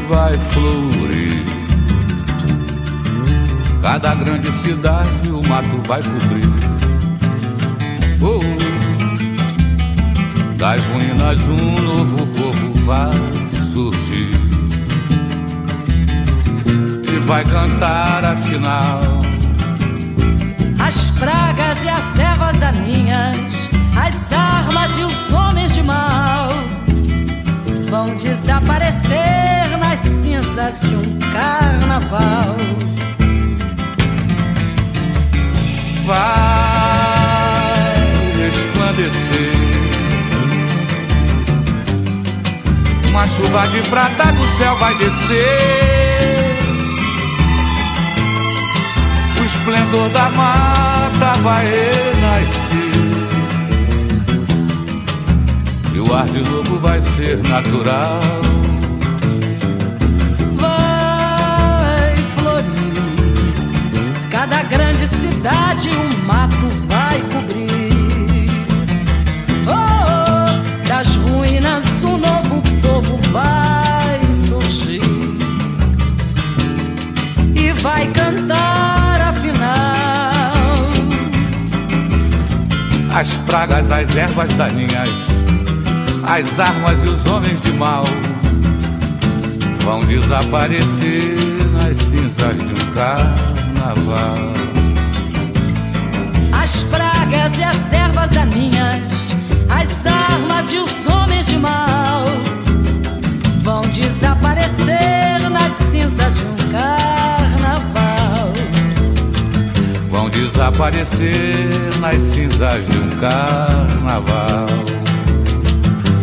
vai florir. Cada grande cidade o mato vai cobrir. Das ruínas um novo povo vai surgir. E vai cantar afinal. As pragas e as ervas daninhas, as armas e os homens de mal vão desaparecer nas cinzas de um chuva de prata do céu vai descer. O esplendor da mata vai renascer. E o ar de novo vai ser natural. Vai florir cada grande cidade, um mato vai cobrir. Vai surgir e vai cantar afinal. As pragas, as ervas daninhas, as armas e os homens de mal vão desaparecer nas cinzas de um carnaval. As pragas e as ervas daninhas, as armas e os homens de mal desaparecer nas cinzas de um carnaval. Vão desaparecer nas cinzas de um carnaval.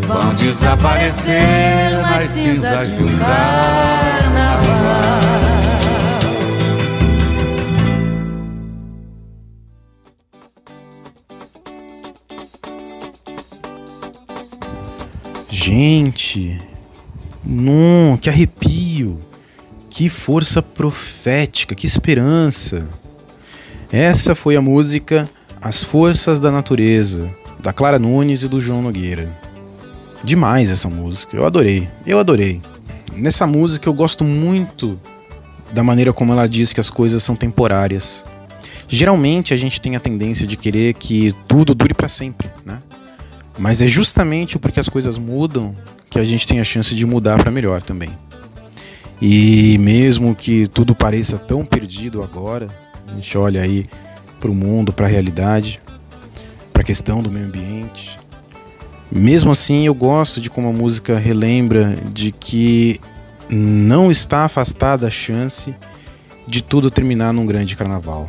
Vão desaparecer nas cinzas de um carnaval. Gente, não, que arrepio, que força profética, que esperança. Essa foi a música As Forças da Natureza, da Clara Nunes e do João Nogueira. Demais essa música, eu adorei, eu adorei. Nessa música eu gosto muito da maneira como ela diz que as coisas são temporárias. Geralmente a gente tem a tendência de querer que tudo dure para sempre, né? Mas é justamente porque as coisas mudam que a gente tem a chance de mudar para melhor também. E mesmo que tudo pareça tão perdido agora, a gente olha aí para o mundo, para a realidade, para a questão do meio ambiente. Mesmo assim, eu gosto de como a música relembra de que não está afastada a chance de tudo terminar num grande carnaval.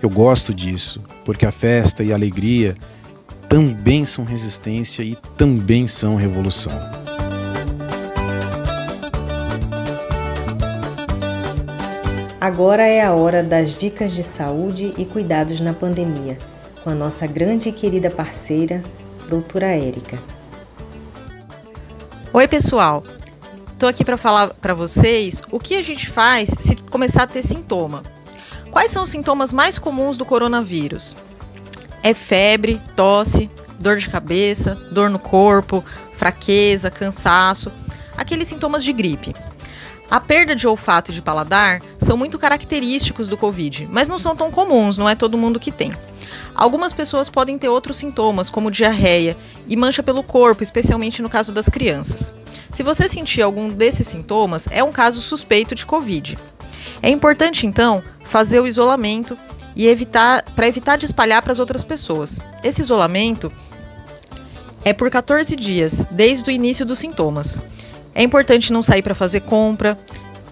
Eu gosto disso, porque a festa e a alegria também são resistência e também são revolução. Agora é a hora das dicas de saúde e cuidados na pandemia, com a nossa grande e querida parceira, doutora Érica. Oi, pessoal. Estou aqui para falar para vocês o que a gente faz se começar a ter sintoma. Quais são os sintomas mais comuns do coronavírus? É febre, tosse, dor de cabeça, dor no corpo, fraqueza, cansaço, aqueles sintomas de gripe. A perda de olfato e de paladar são muito característicos do Covid, mas não são tão comuns, não é todo mundo que tem. Algumas pessoas podem ter outros sintomas, como diarreia e mancha pelo corpo, especialmente no caso das crianças. Se você sentir algum desses sintomas, é um caso suspeito de Covid. É importante, então, fazer o isolamento e evitar para evitar de espalhar para as outras pessoas. Esse isolamento é por 14 dias, desde o início dos sintomas. É importante não sair para fazer compra,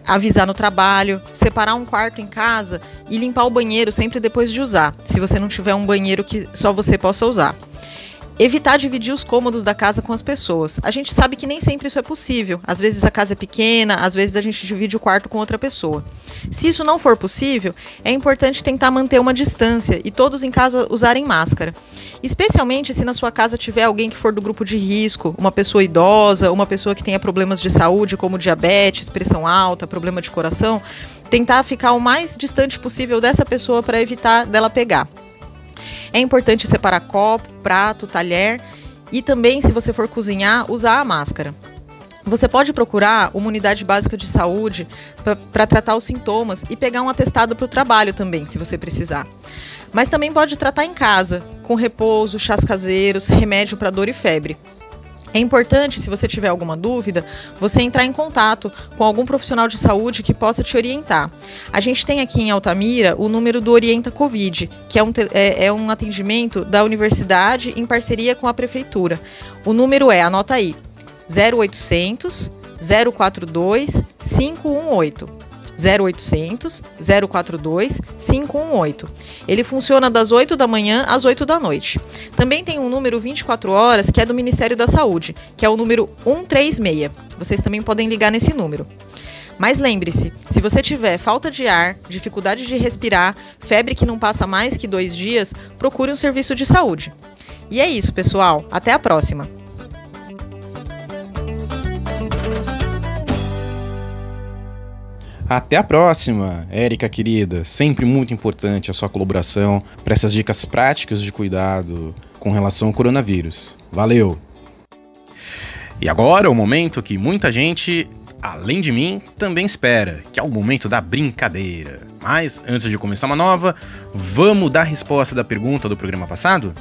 avisar no trabalho, separar um quarto em casa e limpar o banheiro sempre depois de usar, se você não tiver um banheiro que só você possa usar. Evitar dividir os cômodos da casa com as pessoas. A gente sabe que nem sempre isso é possível. Às vezes a casa é pequena, às vezes a gente divide o quarto com outra pessoa. Se isso não for possível, é importante tentar manter uma distância e todos em casa usarem máscara. Especialmente se na sua casa tiver alguém que for do grupo de risco, uma pessoa idosa, uma pessoa que tenha problemas de saúde, como diabetes, pressão alta, problema de coração, tentar ficar o mais distante possível dessa pessoa para evitar dela pegar. É importante separar copo, prato, talher e também, se você for cozinhar, usar a máscara. Você pode procurar uma unidade básica de saúde para tratar os sintomas e pegar um atestado para o trabalho também, se você precisar. Mas também pode tratar em casa, com repouso, chás caseiros, remédio para dor e febre. É importante, se você tiver alguma dúvida, você entrar em contato com algum profissional de saúde que possa te orientar. A gente tem aqui em Altamira o número do Orienta Covid, que é um, é, é um atendimento da universidade em parceria com a prefeitura. O número é, anota aí, 0800 042 518. 0800 042 518. Ele funciona das 8 da manhã às 8 da noite. Também tem um número 24 horas que é do Ministério da Saúde, que é o número 136. Vocês também podem ligar nesse número. Mas lembre-se, se você tiver falta de ar, dificuldade de respirar, febre que não passa mais que dois dias, procure um serviço de saúde. E é isso, pessoal. Até a próxima! Até a próxima, Érica querida. Sempre muito importante a sua colaboração para essas dicas práticas de cuidado com relação ao coronavírus. Valeu! E agora o momento que muita gente, além de mim, também espera, que é o momento da brincadeira. Mas antes de começar uma nova, vamos dar resposta da pergunta do programa passado?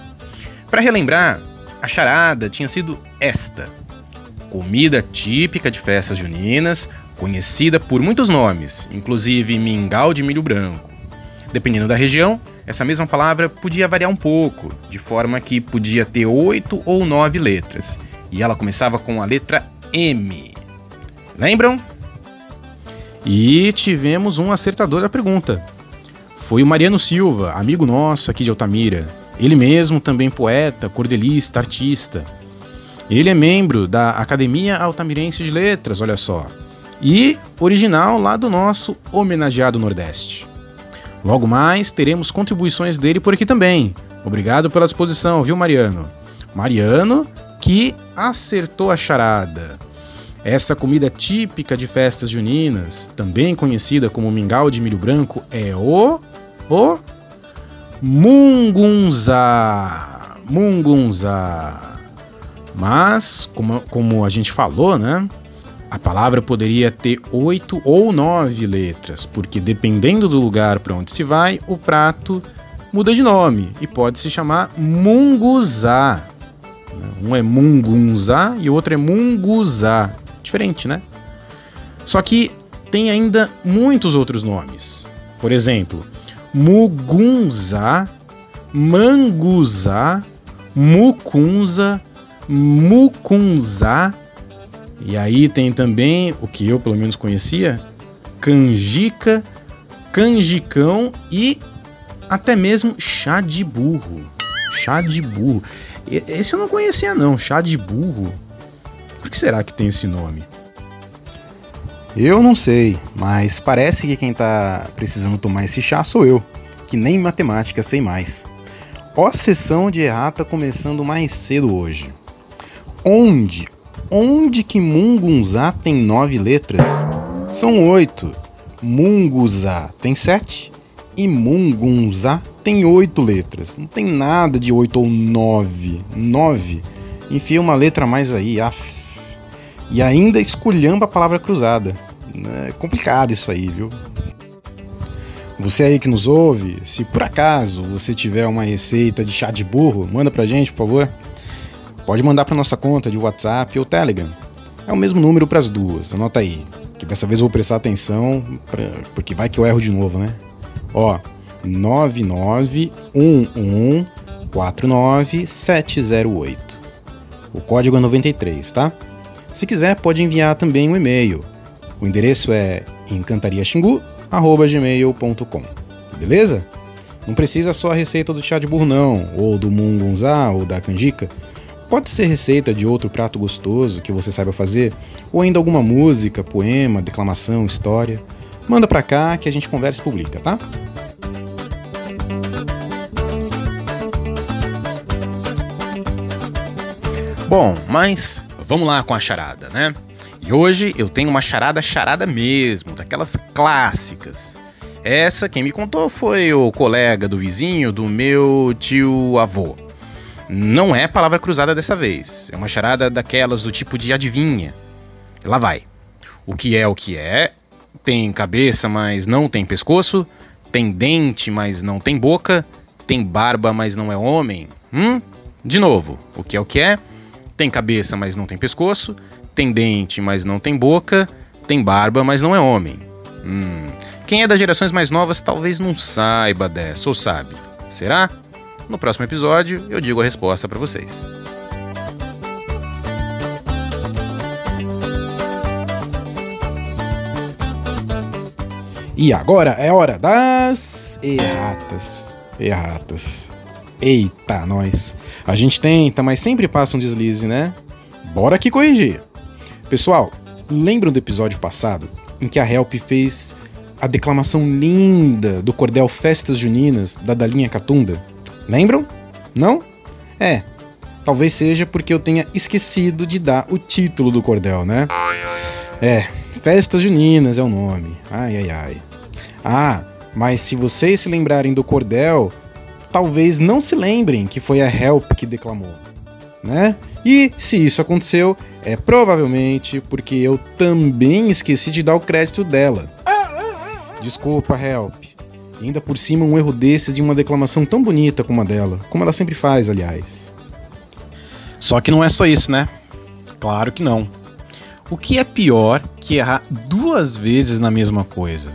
Para relembrar, a charada tinha sido esta: comida típica de festas juninas conhecida por muitos nomes, inclusive mingau de milho branco. Dependendo da região, essa mesma palavra podia variar um pouco, de forma que podia ter oito ou nove letras, e ela começava com a letra M. Lembram? E tivemos um acertador da pergunta. Foi o Mariano Silva, amigo nosso aqui de Altamira. Ele mesmo também poeta, cordelista, artista. Ele é membro da Academia Altamirense de Letras, olha só e original lá do nosso homenageado Nordeste. Logo mais teremos contribuições dele por aqui também. Obrigado pela disposição, viu, Mariano? Mariano que acertou a charada. Essa comida típica de festas juninas, também conhecida como mingau de milho branco, é o o mungunzá. Mungunzá. Mas, como, como a gente falou, né? A palavra poderia ter oito ou nove letras, porque dependendo do lugar para onde se vai, o prato muda de nome e pode se chamar munguzá. Um é mungunzá e o outro é munguzá. Diferente, né? Só que tem ainda muitos outros nomes. Por exemplo, mugunzá, manguzá, mucunza, mucunzá e aí tem também o que eu pelo menos conhecia, canjica, canjicão e até mesmo chá de burro. Chá de burro. Esse eu não conhecia não, chá de burro. Por que será que tem esse nome? Eu não sei, mas parece que quem tá precisando tomar esse chá sou eu, que nem matemática sei mais. Ó sessão de errata começando mais cedo hoje. Onde Onde que Mungunzá tem nove letras? São oito. Munguzá tem sete e Mungunzá tem oito letras. Não tem nada de oito ou nove. Nove. Enfia uma letra mais aí. Af. E ainda esculhamba a palavra cruzada. É complicado isso aí, viu? Você aí que nos ouve, se por acaso você tiver uma receita de chá de burro, manda pra gente, por favor. Pode mandar pra nossa conta de WhatsApp ou Telegram. É o mesmo número para as duas, anota aí. Que dessa vez eu vou prestar atenção, pra, porque vai que eu erro de novo, né? Ó, 991149708. O código é 93, tá? Se quiser, pode enviar também um e-mail. O endereço é encantariaxingu@gmail.com. Beleza? Não precisa só a receita do chá de burro não, ou do mungunzá, ou da canjica. Pode ser receita de outro prato gostoso que você saiba fazer, ou ainda alguma música, poema, declamação, história. Manda pra cá que a gente conversa e publica, tá? Bom, mas vamos lá com a charada, né? E hoje eu tenho uma charada charada mesmo, daquelas clássicas. Essa quem me contou foi o colega do vizinho do meu tio avô. Não é palavra cruzada dessa vez. É uma charada daquelas do tipo de adivinha. Lá vai. O que é o que é? Tem cabeça, mas não tem pescoço. Tem dente, mas não tem boca. Tem barba, mas não é homem. Hum? De novo. O que é o que é? Tem cabeça, mas não tem pescoço. Tem dente, mas não tem boca. Tem barba, mas não é homem. Hum. Quem é das gerações mais novas talvez não saiba dessa, ou sabe? Será? No próximo episódio eu digo a resposta para vocês. E agora é hora das erratas. Erratas. Eita, nós. A gente tenta, mas sempre passa um deslize, né? Bora aqui corrigir. Pessoal, lembram do episódio passado em que a Help fez a declamação linda do cordel Festas Juninas da Dalinha Catunda? Lembram? Não? É. Talvez seja porque eu tenha esquecido de dar o título do cordel, né? É, Festas Juninas é o nome. Ai, ai, ai. Ah, mas se vocês se lembrarem do cordel, talvez não se lembrem que foi a Help que declamou, né? E se isso aconteceu, é provavelmente porque eu também esqueci de dar o crédito dela. Desculpa, Help. Ainda por cima um erro desses de uma declamação tão bonita como a dela, como ela sempre faz, aliás. Só que não é só isso, né? Claro que não. O que é pior que errar duas vezes na mesma coisa?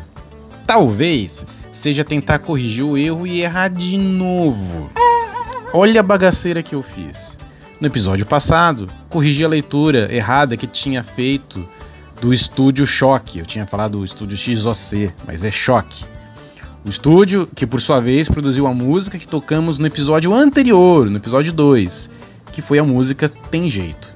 Talvez seja tentar corrigir o erro e errar de novo. Olha a bagaceira que eu fiz. No episódio passado, corrigi a leitura errada que tinha feito do estúdio Choque. Eu tinha falado do estúdio XOC, mas é Choque. O estúdio, que por sua vez produziu a música que tocamos no episódio anterior, no episódio 2, que foi a música Tem Jeito.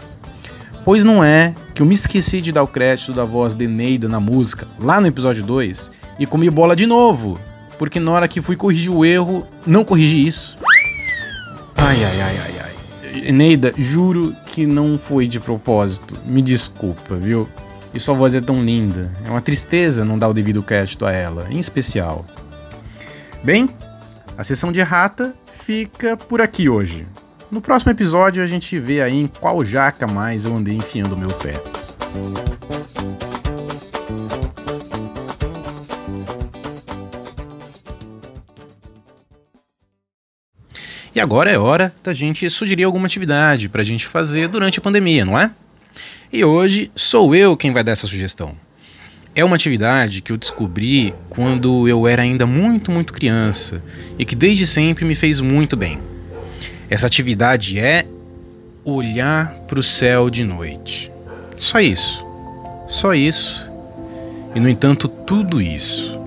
Pois não é que eu me esqueci de dar o crédito da voz de Neida na música, lá no episódio 2, e comi bola de novo, porque na hora que fui corrigir o erro, não corrigi isso. Ai, ai, ai, ai, ai. Neida, juro que não foi de propósito. Me desculpa, viu? E sua voz é tão linda. É uma tristeza não dar o devido crédito a ela, em especial. Bem, a sessão de errata fica por aqui hoje. No próximo episódio a gente vê aí em qual jaca mais eu andei enfiando o meu pé. E agora é hora da gente sugerir alguma atividade para a gente fazer durante a pandemia, não é? E hoje sou eu quem vai dar essa sugestão é uma atividade que eu descobri quando eu era ainda muito, muito criança e que desde sempre me fez muito bem. Essa atividade é olhar para o céu de noite. Só isso. Só isso. E no entanto, tudo isso.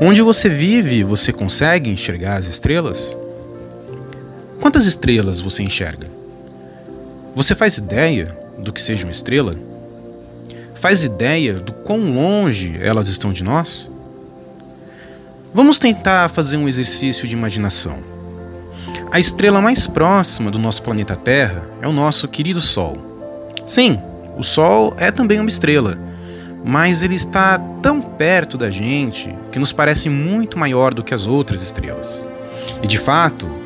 Onde você vive, você consegue enxergar as estrelas? Quantas estrelas você enxerga? Você faz ideia do que seja uma estrela? Faz ideia do quão longe elas estão de nós? Vamos tentar fazer um exercício de imaginação. A estrela mais próxima do nosso planeta Terra é o nosso querido Sol. Sim, o Sol é também uma estrela, mas ele está tão perto da gente que nos parece muito maior do que as outras estrelas. E de fato,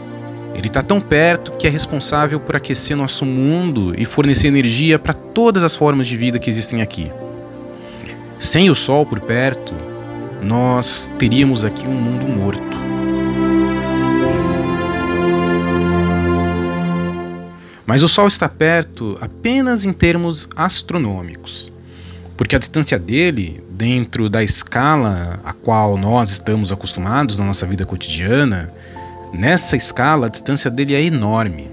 Ele está tão perto que é responsável por aquecer nosso mundo e fornecer energia para todas as formas de vida que existem aqui. Sem o Sol por perto, nós teríamos aqui um mundo morto. Mas o Sol está perto apenas em termos astronômicos, porque a distância dele, dentro da escala a qual nós estamos acostumados na nossa vida cotidiana, Nessa escala, a distância dele é enorme.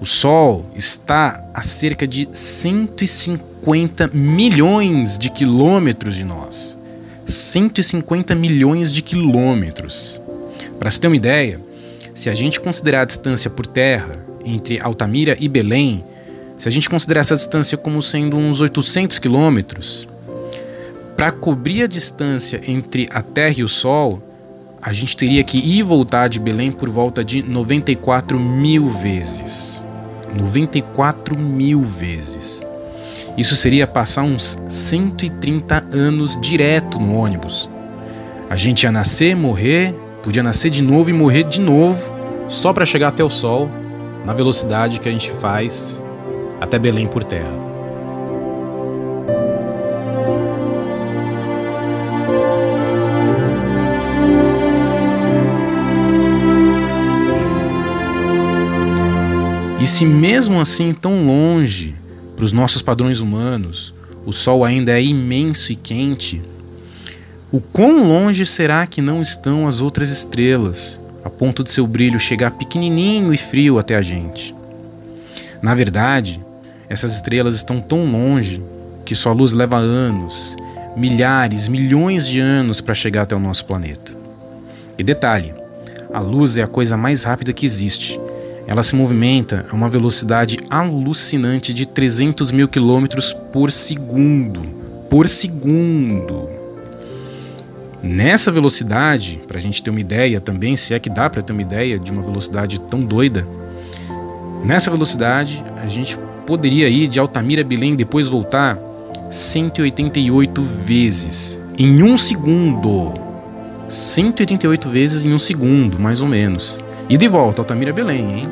O Sol está a cerca de 150 milhões de quilômetros de nós. 150 milhões de quilômetros. Para se ter uma ideia, se a gente considerar a distância por terra entre Altamira e Belém, se a gente considerar essa distância como sendo uns 800 quilômetros, para cobrir a distância entre a Terra e o Sol, a gente teria que ir e voltar de Belém por volta de 94 mil vezes. 94 mil vezes. Isso seria passar uns 130 anos direto no ônibus. A gente ia nascer, morrer, podia nascer de novo e morrer de novo, só para chegar até o Sol, na velocidade que a gente faz até Belém por terra. E se mesmo assim tão longe para os nossos padrões humanos, o Sol ainda é imenso e quente, o quão longe será que não estão as outras estrelas, a ponto de seu brilho chegar pequenininho e frio até a gente? Na verdade, essas estrelas estão tão longe que sua luz leva anos, milhares, milhões de anos para chegar até o nosso planeta. E detalhe, a luz é a coisa mais rápida que existe ela se movimenta a uma velocidade alucinante de 300 mil quilômetros por segundo. Por segundo. Nessa velocidade, para a gente ter uma ideia também, se é que dá para ter uma ideia de uma velocidade tão doida, nessa velocidade a gente poderia ir de Altamira a Belém e depois voltar 188 vezes em um segundo. 188 vezes em um segundo, mais ou menos. E de volta, Altamira Belém, hein?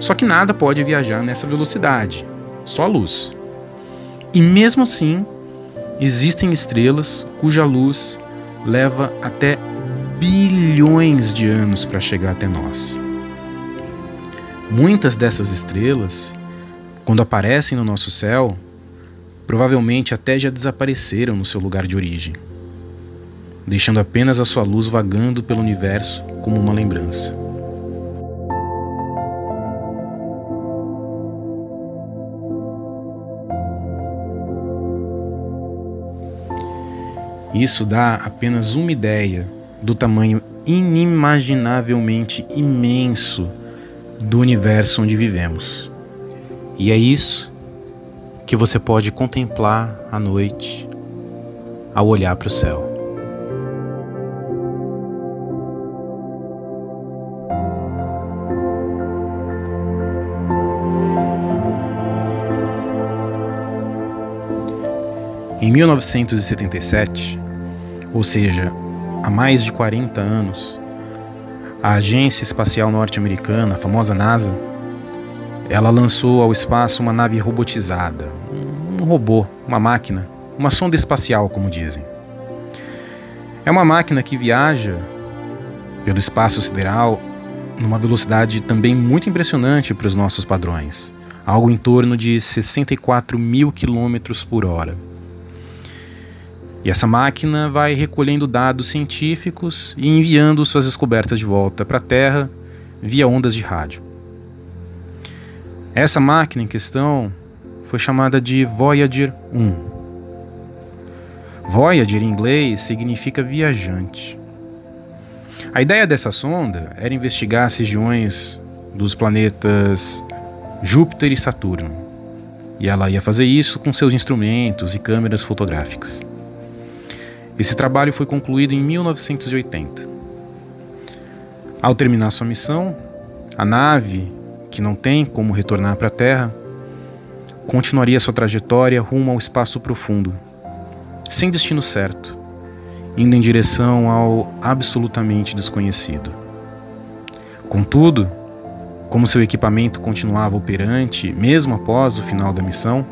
Só que nada pode viajar nessa velocidade, só a luz. E mesmo assim, existem estrelas cuja luz leva até bilhões de anos para chegar até nós. Muitas dessas estrelas, quando aparecem no nosso céu, provavelmente até já desapareceram no seu lugar de origem, deixando apenas a sua luz vagando pelo universo como uma lembrança. Isso dá apenas uma ideia do tamanho inimaginavelmente imenso do universo onde vivemos. E é isso que você pode contemplar à noite ao olhar para o céu. Em 1977, ou seja, há mais de 40 anos, a Agência Espacial Norte-Americana, a famosa NASA, ela lançou ao espaço uma nave robotizada, um robô, uma máquina, uma sonda espacial, como dizem. É uma máquina que viaja pelo espaço sideral numa velocidade também muito impressionante para os nossos padrões, algo em torno de 64 mil quilômetros por hora. E essa máquina vai recolhendo dados científicos e enviando suas descobertas de volta para a Terra via ondas de rádio. Essa máquina em questão foi chamada de Voyager 1. Voyager em inglês significa viajante. A ideia dessa sonda era investigar as regiões dos planetas Júpiter e Saturno. E ela ia fazer isso com seus instrumentos e câmeras fotográficas. Esse trabalho foi concluído em 1980. Ao terminar sua missão, a nave, que não tem como retornar para a Terra, continuaria sua trajetória rumo ao espaço profundo, sem destino certo, indo em direção ao absolutamente desconhecido. Contudo, como seu equipamento continuava operante mesmo após o final da missão,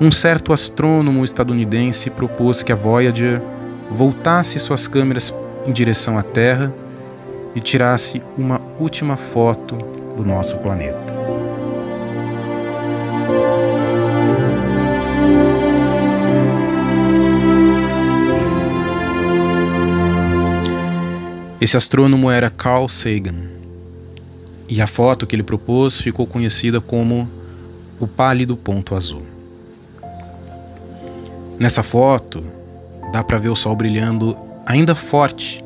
um certo astrônomo estadunidense propôs que a Voyager voltasse suas câmeras em direção à Terra e tirasse uma última foto do nosso planeta. Esse astrônomo era Carl Sagan. E a foto que ele propôs ficou conhecida como o pálido ponto azul. Nessa foto, dá para ver o sol brilhando ainda forte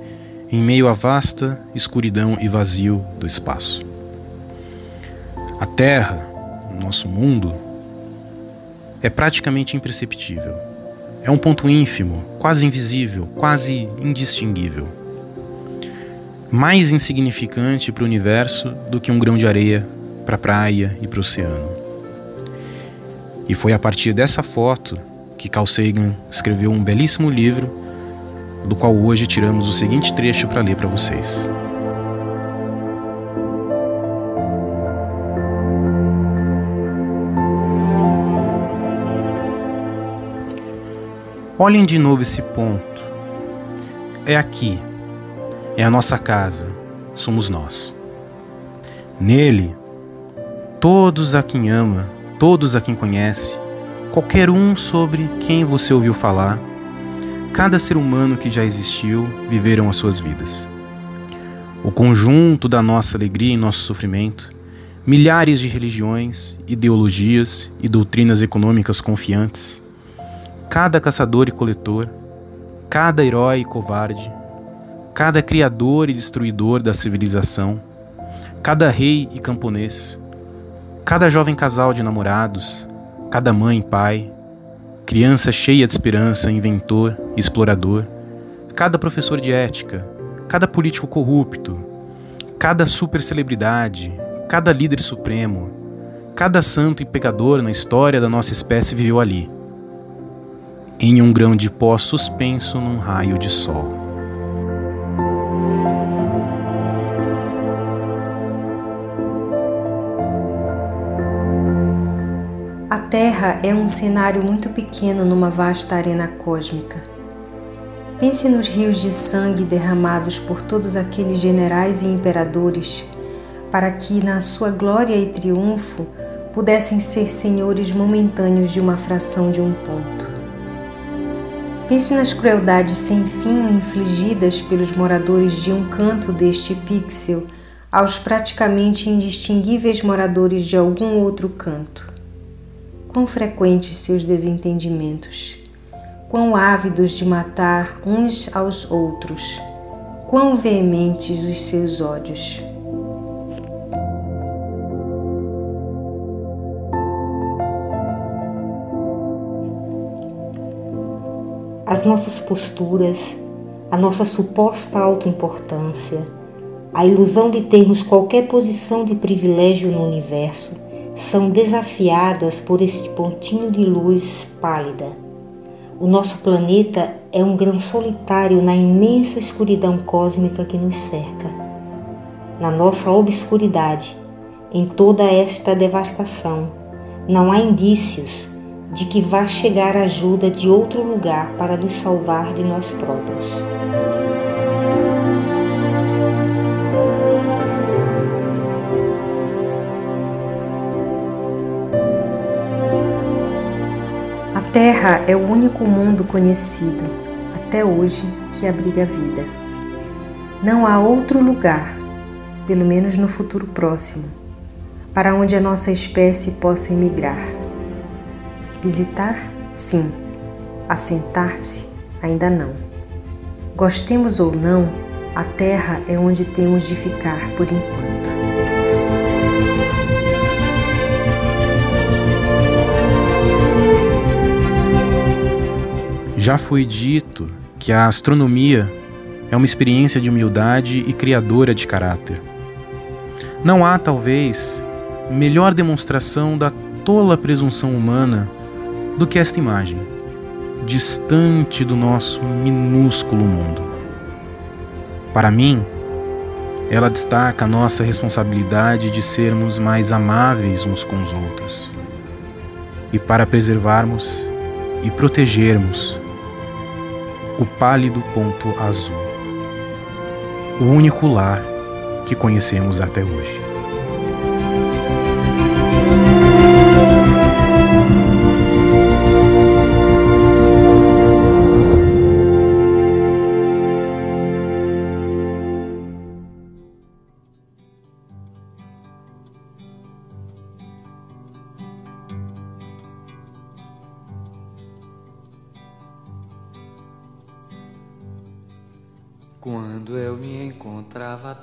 em meio à vasta escuridão e vazio do espaço. A Terra, nosso mundo, é praticamente imperceptível. É um ponto ínfimo, quase invisível, quase indistinguível. Mais insignificante para o universo do que um grão de areia para a praia e para o oceano. E foi a partir dessa foto que Carl Sagan escreveu um belíssimo livro, do qual hoje tiramos o seguinte trecho para ler para vocês. Olhem de novo esse ponto. É aqui. É a nossa casa. Somos nós. Nele, todos a quem ama, todos a quem conhece, qualquer um sobre quem você ouviu falar, cada ser humano que já existiu viveram as suas vidas. O conjunto da nossa alegria e nosso sofrimento, milhares de religiões, ideologias e doutrinas econômicas confiantes, cada caçador e coletor, cada herói e covarde, cada criador e destruidor da civilização, cada rei e camponês, cada jovem casal de namorados, cada mãe e pai, criança cheia de esperança, inventor, explorador, cada professor de ética, cada político corrupto, cada supercelebridade, cada líder supremo, cada santo e pecador na história da nossa espécie viveu ali, em um grão de pó suspenso num raio de sol. Terra é um cenário muito pequeno numa vasta arena cósmica. Pense nos rios de sangue derramados por todos aqueles generais e imperadores, para que, na sua glória e triunfo, pudessem ser senhores momentâneos de uma fração de um ponto. Pense nas crueldades sem fim infligidas pelos moradores de um canto deste pixel aos praticamente indistinguíveis moradores de algum outro canto quão frequentes seus desentendimentos, quão ávidos de matar uns aos outros, quão veementes os seus ódios. As nossas posturas, a nossa suposta autoimportância, a ilusão de termos qualquer posição de privilégio no universo são desafiadas por este pontinho de luz pálida. O nosso planeta é um grão solitário na imensa escuridão cósmica que nos cerca. Na nossa obscuridade, em toda esta devastação, não há indícios de que vá chegar ajuda de outro lugar para nos salvar de nós próprios. Terra é o único mundo conhecido, até hoje, que abriga a vida. Não há outro lugar, pelo menos no futuro próximo, para onde a nossa espécie possa emigrar. Visitar, sim. Assentar-se, ainda não. Gostemos ou não, a Terra é onde temos de ficar por enquanto. Já foi dito que a astronomia é uma experiência de humildade e criadora de caráter. Não há, talvez, melhor demonstração da tola presunção humana do que esta imagem, distante do nosso minúsculo mundo. Para mim, Ela destaca a nossa responsabilidade de sermos mais amáveis uns com os outros e para preservarmos e protegermos o pálido ponto azul, o único lar que conhecemos até hoje.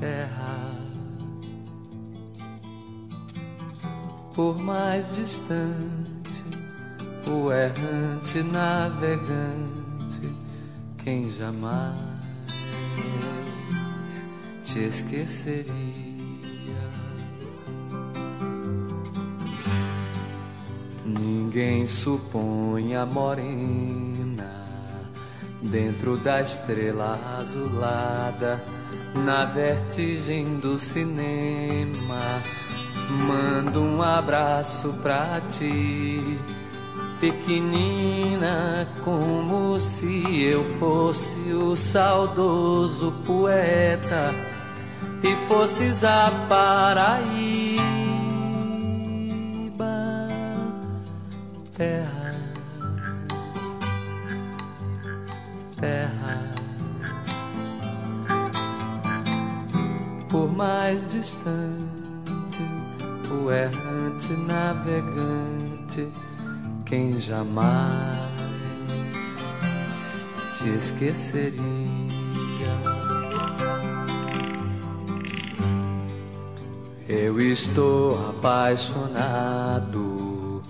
terra. Por mais distante, o errante navegante, quem jamais te esqueceria. Ninguém supõe a morena Dentro da estrela azulada, na vertigem do cinema, mando um abraço pra ti, pequenina, como se eu fosse o saudoso poeta e fosses a Paraíba, terra terra. Por mais distante, o errante navegante, quem jamais te esqueceria. Eu estou apaixonado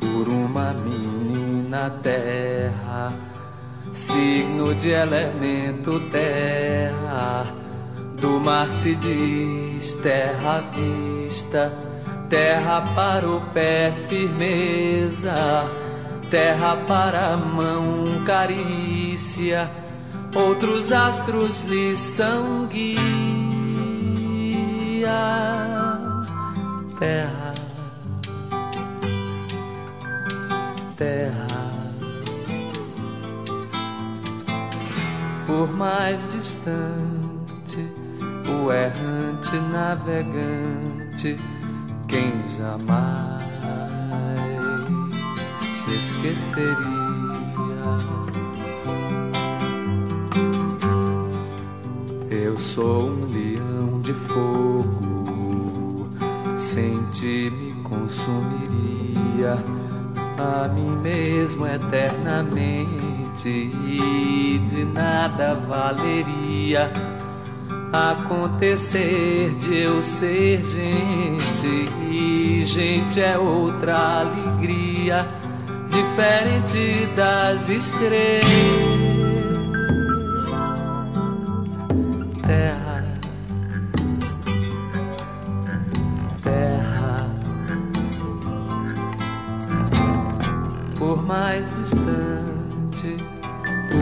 por uma menina terra signo de elemento terra, do mar se diz terra vista, terra para o pé firmeza, terra para a mão carícia, outros astros lhe são guia, terra, terra. por mais distante, o errante navegante, quem jamais te esqueceria. Eu sou um leão de fogo, sem ti me consumiria a mim mesmo eternamente e de nada valeria acontecer de eu ser gente e gente é outra alegria diferente das estrelas. Terra. Terra. Por mais distante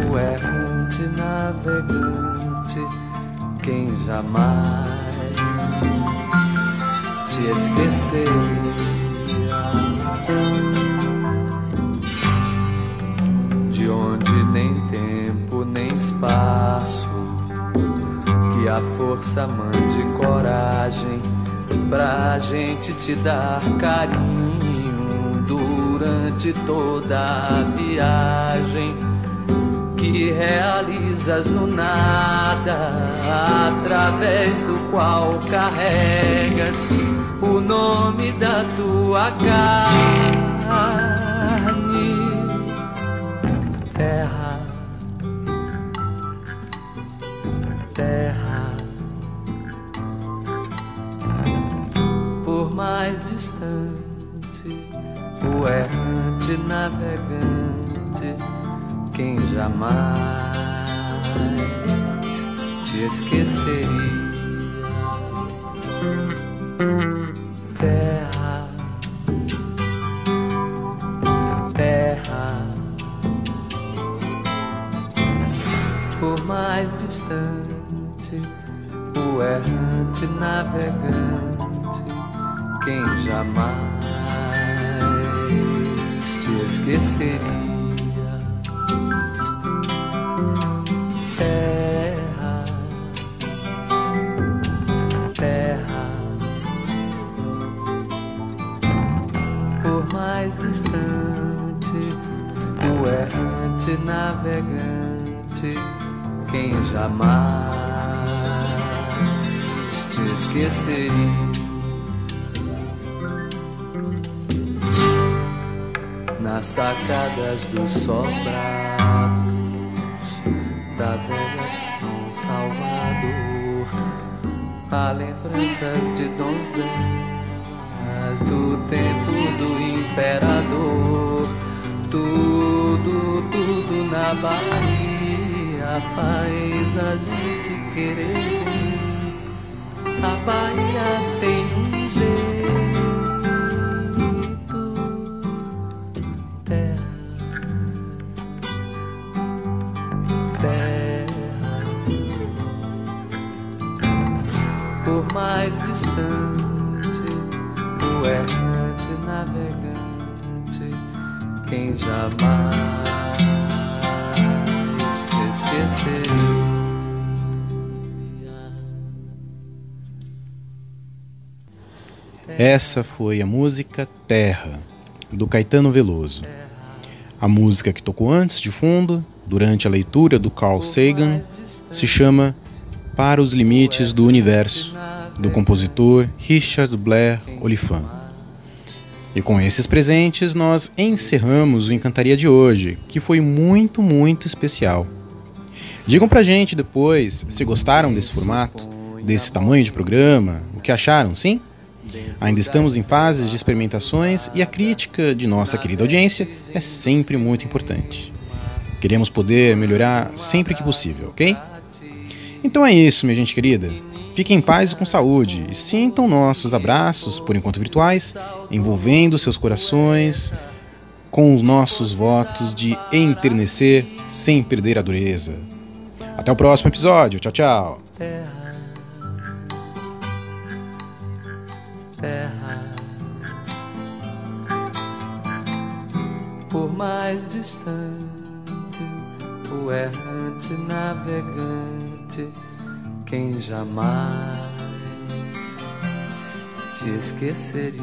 o errante navegante, quem jamais te esqueceria. De onde nem tempo nem espaço, que a força mande coragem pra gente te dar carinho durante toda a viagem que realizas no nada, através do qual carregas o nome da tua carne, terra, terra, por mais distante, o errante navegante quem jamais te esqueceria. Terra, terra, por mais distante, o errante navegante, quem jamais te esqueceria. Jamais te esqueceria. nas sacadas do sobrados da velha São Salvador, há lembranças de donzelas do tempo do imperador. Tudo, tudo na Faz a gente querer. A Bahia tem um jeito terra, terra, por mais distante, o errante navegante, quem jamais. Essa foi a música Terra, do Caetano Veloso. A música que tocou antes de fundo, durante a leitura do Carl Sagan, se chama Para os Limites do Universo, do compositor Richard Blair Oliphant. E com esses presentes, nós encerramos o Encantaria de hoje, que foi muito, muito especial. Digam pra gente depois se gostaram desse formato, desse tamanho de programa, o que acharam, sim? Ainda estamos em fases de experimentações e a crítica de nossa querida audiência é sempre muito importante. Queremos poder melhorar sempre que possível, ok? Então é isso, minha gente querida. Fiquem em paz e com saúde e sintam nossos abraços, por enquanto virtuais, envolvendo seus corações com os nossos votos de enternecer sem perder a dureza. Até o próximo episódio. Tchau, tchau. terra, terra, por mais distante, o errante navegante, quem jamais te esqueceria.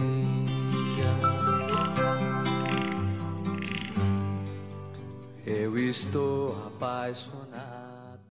Eu estou apaixonado.